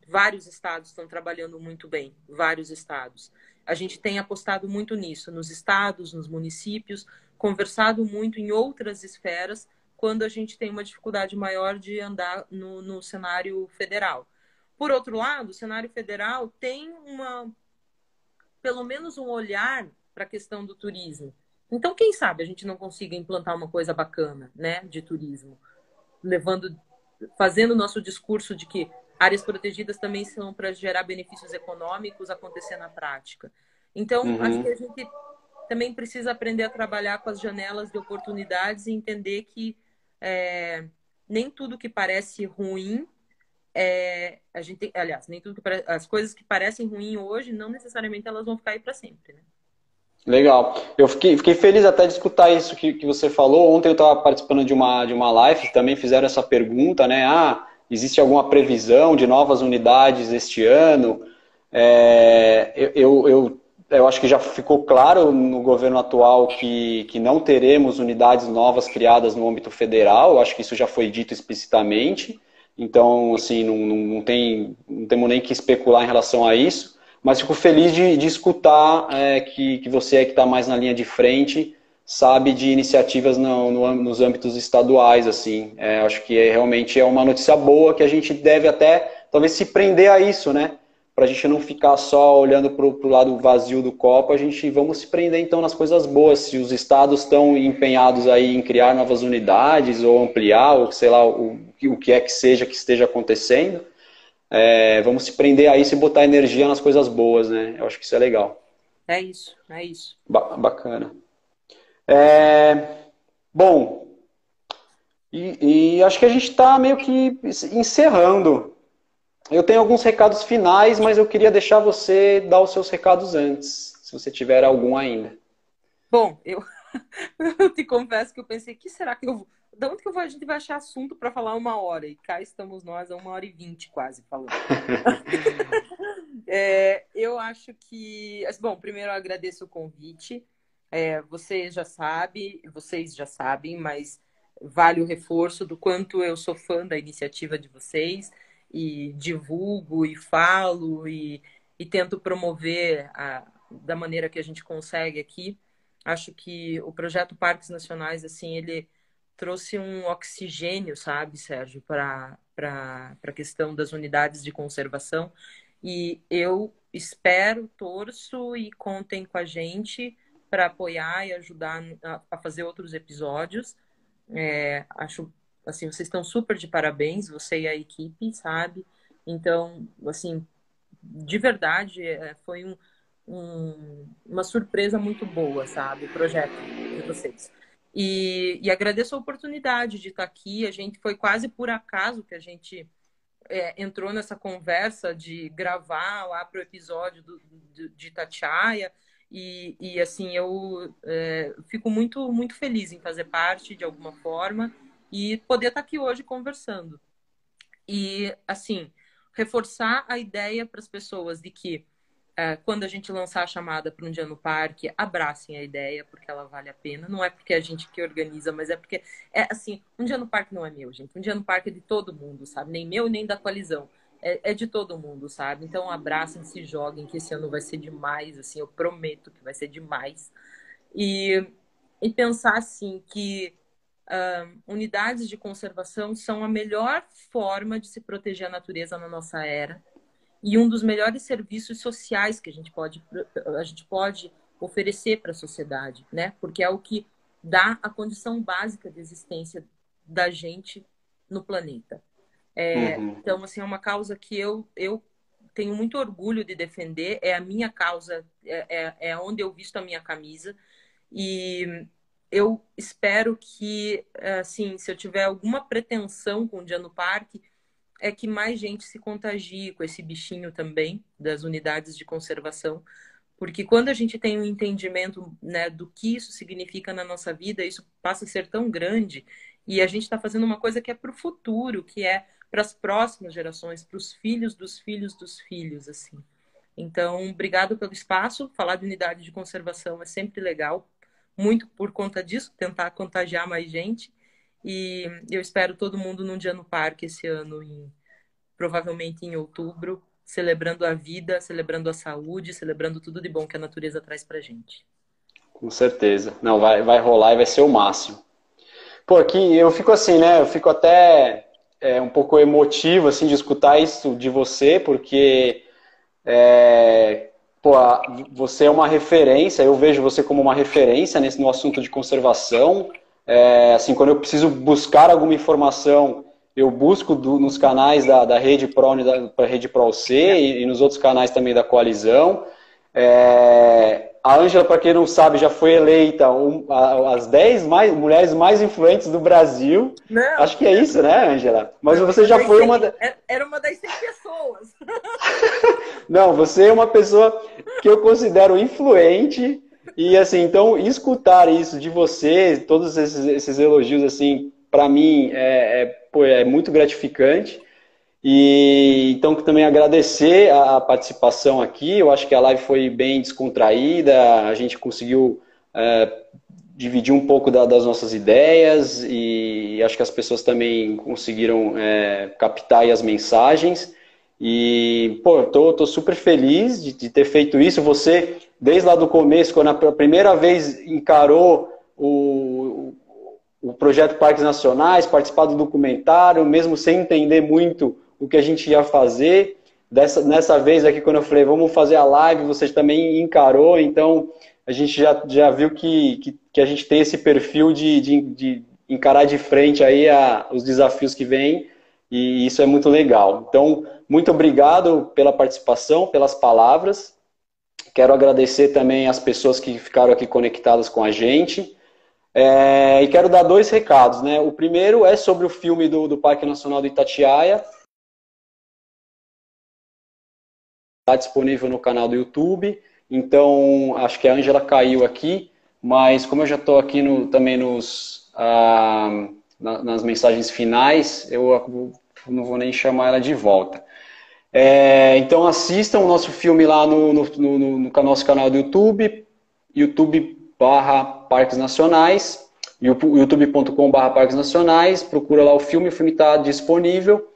Vários estados estão trabalhando muito bem, vários estados. A gente tem apostado muito nisso, nos estados, nos municípios, conversado muito em outras esferas, quando a gente tem uma dificuldade maior de andar no, no cenário federal. Por outro lado, o cenário federal tem uma pelo menos um olhar para a questão do turismo. Então, quem sabe a gente não consiga implantar uma coisa bacana, né, de turismo, levando, fazendo o nosso discurso de que áreas protegidas também são para gerar benefícios econômicos acontecer na prática. Então, uhum. acho que a gente também precisa aprender a trabalhar com as janelas de oportunidades e entender que é, nem tudo que parece ruim é, a gente aliás, nem tudo que as coisas que parecem ruins hoje não necessariamente elas vão ficar aí para sempre, né? Legal. Eu fiquei, fiquei, feliz até de escutar isso que, que você falou. Ontem eu estava participando de uma, de uma live, também fizeram essa pergunta, né? Ah, existe alguma previsão de novas unidades este ano? É, eu, eu, eu acho que já ficou claro no governo atual que, que não teremos unidades novas criadas no âmbito federal. Eu acho que isso já foi dito explicitamente. Então, assim, não, não, tem, não temos nem que especular em relação a isso. Mas fico feliz de, de escutar é, que, que você é que está mais na linha de frente sabe de iniciativas no, no, nos âmbitos estaduais, assim. É, acho que é, realmente é uma notícia boa que a gente deve até, talvez, se prender a isso, né? Para a gente não ficar só olhando para o lado vazio do copo, a gente vamos se prender então nas coisas boas. Se os estados estão empenhados aí em criar novas unidades ou ampliar, ou sei lá, o, o que é que seja que esteja acontecendo, é, vamos se prender a isso e botar energia nas coisas boas, né? Eu acho que isso é legal. É isso, é isso. Ba bacana. É, bom, e, e, acho que a gente está meio que encerrando. Eu tenho alguns recados finais, mas eu queria deixar você dar os seus recados antes, se você tiver algum ainda. Bom, eu, eu te confesso que eu pensei, que será que eu de onde que a gente vai achar assunto para falar uma hora? E cá estamos nós a uma hora e vinte quase falando. é, eu acho que. Bom, primeiro eu agradeço o convite. É, você já sabe, vocês já sabem, mas vale o reforço do quanto eu sou fã da iniciativa de vocês e divulgo e falo e, e tento promover a, da maneira que a gente consegue aqui. Acho que o projeto Parques Nacionais, assim, ele trouxe um oxigênio, sabe, Sérgio, para a questão das unidades de conservação. E eu espero, torço e contem com a gente para apoiar e ajudar a, fazer outros episódios. É, acho, assim, vocês estão super de parabéns, você e a equipe, sabe? Então, assim, de verdade, é, foi um, um, uma surpresa muito boa, sabe? O projeto de vocês. E, e agradeço a oportunidade de estar aqui. A gente foi quase por acaso que a gente é, entrou nessa conversa de gravar lá para o episódio do, do, de Itatiaia. E, e assim, eu é, fico muito, muito feliz em fazer parte de alguma forma e poder estar aqui hoje conversando. E, assim, reforçar a ideia para as pessoas de que é, quando a gente lançar a chamada para um dia no parque, abracem a ideia, porque ela vale a pena. Não é porque é a gente que organiza, mas é porque, é assim, um dia no parque não é meu, gente. Um dia no parque é de todo mundo, sabe? Nem meu, nem da coalizão. É, é de todo mundo, sabe? Então abracem, se joguem, que esse ano vai ser demais, assim, eu prometo que vai ser demais. E, e pensar, assim, que uh, unidades de conservação são a melhor forma de se proteger a natureza na nossa era e um dos melhores serviços sociais que a gente pode, a gente pode oferecer para a sociedade, né? Porque é o que dá a condição básica de existência da gente no planeta. É, uhum. Então, assim, é uma causa que eu, eu tenho muito orgulho de defender, é a minha causa, é, é, é onde eu visto a minha camisa. E eu espero que, assim, se eu tiver alguma pretensão com o Dia no Parque, é que mais gente se contagie com esse bichinho também das unidades de conservação, porque quando a gente tem um entendimento né, do que isso significa na nossa vida, isso passa a ser tão grande e a gente está fazendo uma coisa que é para o futuro, que é para as próximas gerações, para os filhos dos filhos dos filhos, assim. Então, obrigado pelo espaço. Falar de unidade de conservação é sempre legal, muito por conta disso, tentar contagiar mais gente. E eu espero todo mundo num dia no parque esse ano, em, provavelmente em outubro, celebrando a vida, celebrando a saúde, celebrando tudo de bom que a natureza traz pra gente. Com certeza. Não, vai, vai rolar e vai ser o máximo. Pô, aqui eu fico assim, né? Eu fico até é, um pouco emotivo, assim, de escutar isso de você, porque é, pô, você é uma referência, eu vejo você como uma referência nesse no assunto de conservação, é, assim, quando eu preciso buscar alguma informação, eu busco do, nos canais da, da Rede Pro, da Rede Pro C e, e, nos outros canais também da coalizão. É, a Ângela, para quem não sabe, já foi eleita um, a, as 10 mais, mulheres mais influentes do Brasil. Não, Acho que é isso, né, Ângela? Mas você já foi 100, uma. Da... É, era uma das 100 pessoas. não, você é uma pessoa que eu considero influente. E assim, então, escutar isso de você, todos esses, esses elogios, assim, para mim é, é, pô, é muito gratificante. E então também agradecer a, participação aqui. Eu acho que a live foi bem descontraída, a gente conseguiu é, dividir um pouco da, das nossas ideias e acho que as pessoas também conseguiram é, captar as mensagens. E, pô, tô, tô super feliz de, de, ter feito isso. Você, desde lá do começo, quando a primeira vez encarou o, o projeto Parques Nacionais, participar do documentário, mesmo sem entender muito o que a gente ia fazer. Dessa, nessa vez aqui, quando eu falei, vamos fazer a live, você também encarou, então a gente já, já viu que, que, que a gente tem esse perfil de, de, de encarar de frente aí a, os desafios que vêm, e isso é muito legal. Então, muito obrigado pela participação, pelas palavras. Quero agradecer também as pessoas que ficaram aqui conectadas com a gente. É, e quero dar dois recados. Né? O primeiro é sobre o filme do, do Parque Nacional do Itatiaia, Está disponível no canal do YouTube. Então, acho que a Ângela caiu aqui, mas como eu já estou aqui no, também nos, ah, nas mensagens finais, eu não vou nem chamar ela de volta. É, então assistam o nosso filme lá no, no, no, no nosso canal do YouTube, YouTube barra Parques Nacionais, youtube.com barra Parques Nacionais, procura lá o filme, o filme está disponível.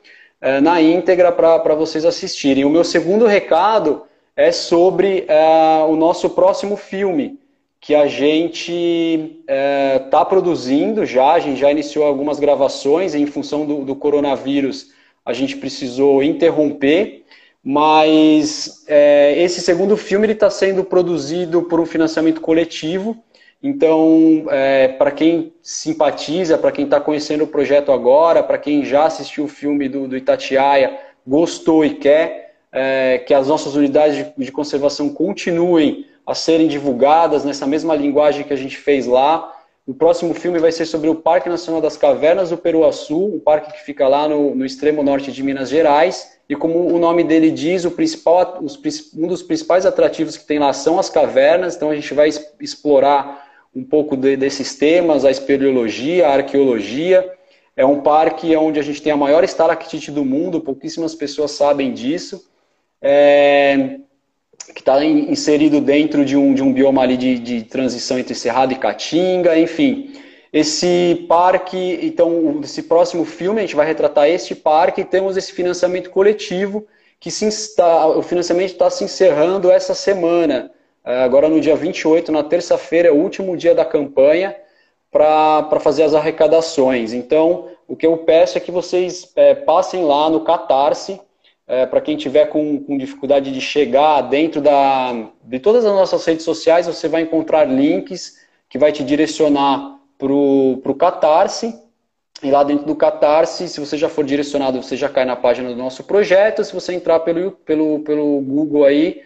É, na íntegra para vocês assistirem. O meu segundo recado é sobre é, o nosso próximo filme, que a gente está é, produzindo já, a gente já iniciou algumas gravações, em função do, do coronavírus. A gente precisou interromper, mas é, esse segundo filme está sendo produzido por um financiamento coletivo, então, é, para quem simpatiza, para quem está conhecendo o projeto agora, para quem já assistiu o filme do, do Itatiaia, gostou e quer é, que as nossas unidades de, de, conservação continuem a serem divulgadas nessa mesma linguagem que a gente fez lá. O próximo filme vai ser sobre o Parque Nacional das Cavernas do Peruaçu, um parque que fica lá no, no extremo norte de Minas Gerais. E como o nome dele diz, os, um dos principais atrativos que tem lá são as cavernas. Então a gente vai explorar um pouco de, desses temas, a espeleologia, a arqueologia. É um parque onde a gente tem a maior estalactite do mundo, pouquíssimas pessoas sabem disso, é, que está inserido dentro de um, de um bioma ali de, de transição entre Cerrado e Caatinga, enfim. Esse parque, então, esse próximo filme, a gente vai retratar este parque e temos esse financiamento coletivo, que se o financiamento está se encerrando essa semana. É, agora no dia 28, na terça-feira, é o último dia da campanha para fazer as arrecadações. Então, o que eu peço é que vocês é, passem lá no Catarse, é, para quem tiver com, com, dificuldade de chegar dentro da, de todas as nossas redes sociais, você vai encontrar links que vai te direcionar para o Catarse. E lá dentro do Catarse, se você já for direcionado, você já cai na página do nosso projeto. Se você entrar pelo, pelo, pelo Google aí,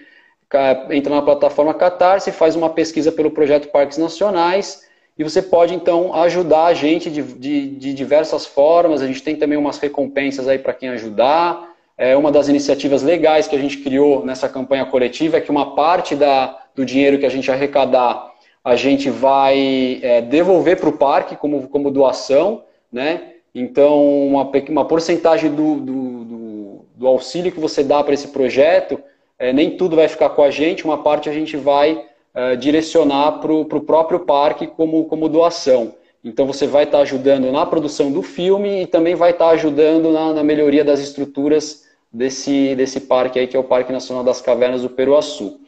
entra na plataforma Catarse, faz uma pesquisa pelo projeto Parques Nacionais e você pode então ajudar a gente de, de, de diversas formas. A gente tem também umas recompensas aí para quem ajudar. É uma das iniciativas legais que a gente criou nessa campanha coletiva é que uma parte da, do dinheiro que a gente arrecadar a gente vai é, devolver para o parque como, como doação, né? Então, uma, uma porcentagem do, do, do, do auxílio que você dá para esse projeto é, nem tudo vai ficar com a gente, uma parte a gente vai é, direcionar para o próprio parque como, como doação. Então você vai estar tá ajudando na produção do filme e também vai estar tá ajudando na, na, melhoria das estruturas desse, desse parque aí, que é o Parque Nacional das Cavernas do Peruaçu.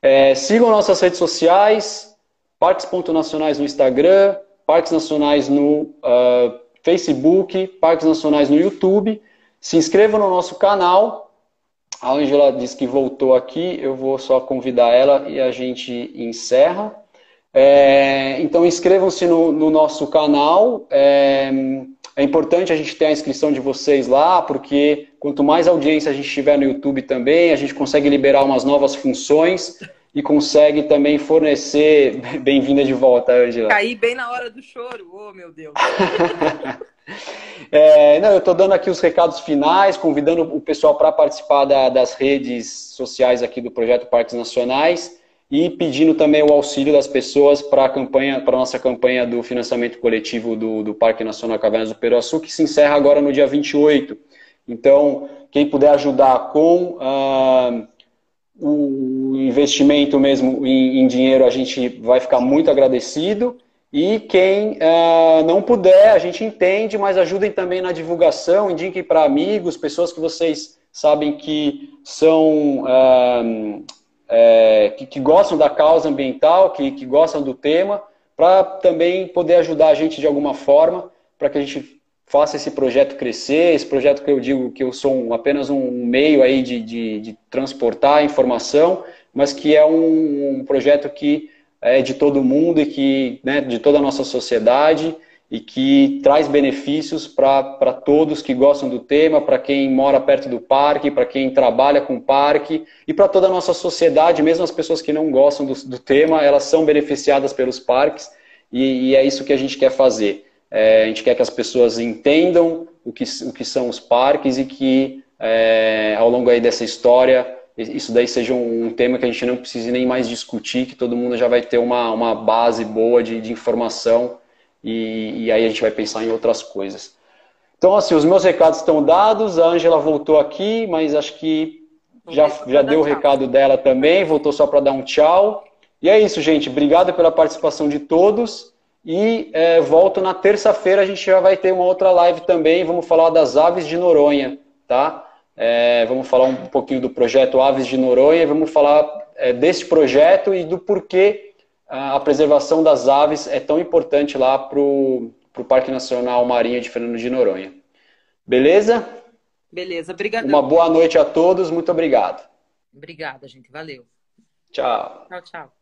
É, sigam nossas redes sociais, parques.nacionais no Instagram, Parques Nacionais no uh, Facebook, Parques Nacionais no YouTube. Se inscrevam no nosso canal a Angela disse que voltou aqui, eu vou só convidar ela e a gente encerra. É, então inscrevam-se no, no, nosso canal. É, É importante a gente ter a inscrição de vocês lá, porque quanto mais audiência a gente tiver no YouTube também, a gente consegue liberar umas novas funções e consegue também fornecer. Bem-vinda de volta, Angela. Caí bem na hora do choro, oh meu Deus. é, não, eu estou dando aqui os recados finais, convidando o pessoal para participar da, das redes sociais aqui do Projeto Parques Nacionais e pedindo também o auxílio das pessoas para a campanha, para nossa campanha do financiamento coletivo do, do Parque Nacional Cavernas do Peruaçu, que se encerra agora no dia 28. Então, quem puder ajudar com ah, o investimento mesmo em, em, dinheiro, a gente vai ficar muito agradecido. E quem ah, não puder, a gente entende, mas ajudem também na divulgação, indiquem para amigos, pessoas que vocês sabem que são ah, é, que, que, gostam da causa ambiental, que, que gostam do tema, para também poder ajudar a gente de alguma forma, para que a gente faça esse projeto crescer, esse projeto que eu digo que eu sou um, apenas um meio aí de, de, de, transportar informação, mas que é um, um, projeto que é de todo mundo e que, né, de toda a nossa sociedade e que traz benefícios para todos que gostam do tema, para quem mora perto do parque, para quem trabalha com o parque e para toda a nossa sociedade, mesmo as pessoas que não gostam do, do tema, elas são beneficiadas pelos parques e, e, é isso que a gente quer fazer. É, a gente quer que as pessoas entendam o que, o que são os parques e que é, ao longo aí dessa história isso daí seja um tema que a gente não precise nem mais discutir, que todo mundo já vai ter uma, uma base boa de, de informação e, e aí a gente vai pensar em outras coisas. Então, assim, os meus recados estão dados, a Ângela voltou aqui, mas acho que já, já deu o recado dela também, voltou só para dar um tchau. E é isso, gente. Obrigado pela participação de todos. E é, volto na terça-feira, a gente já vai ter uma outra live também. Vamos falar das aves de Noronha, tá? É, vamos falar um pouquinho do projeto Aves de Noronha, vamos falar é, desse projeto e do porquê a preservação das aves é tão importante lá para o Parque Nacional Marinho de Fernando de Noronha. Beleza? Beleza, obrigado. Uma boa noite a todos, muito obrigado. Obrigada, gente, valeu. Tchau. Tchau, tchau.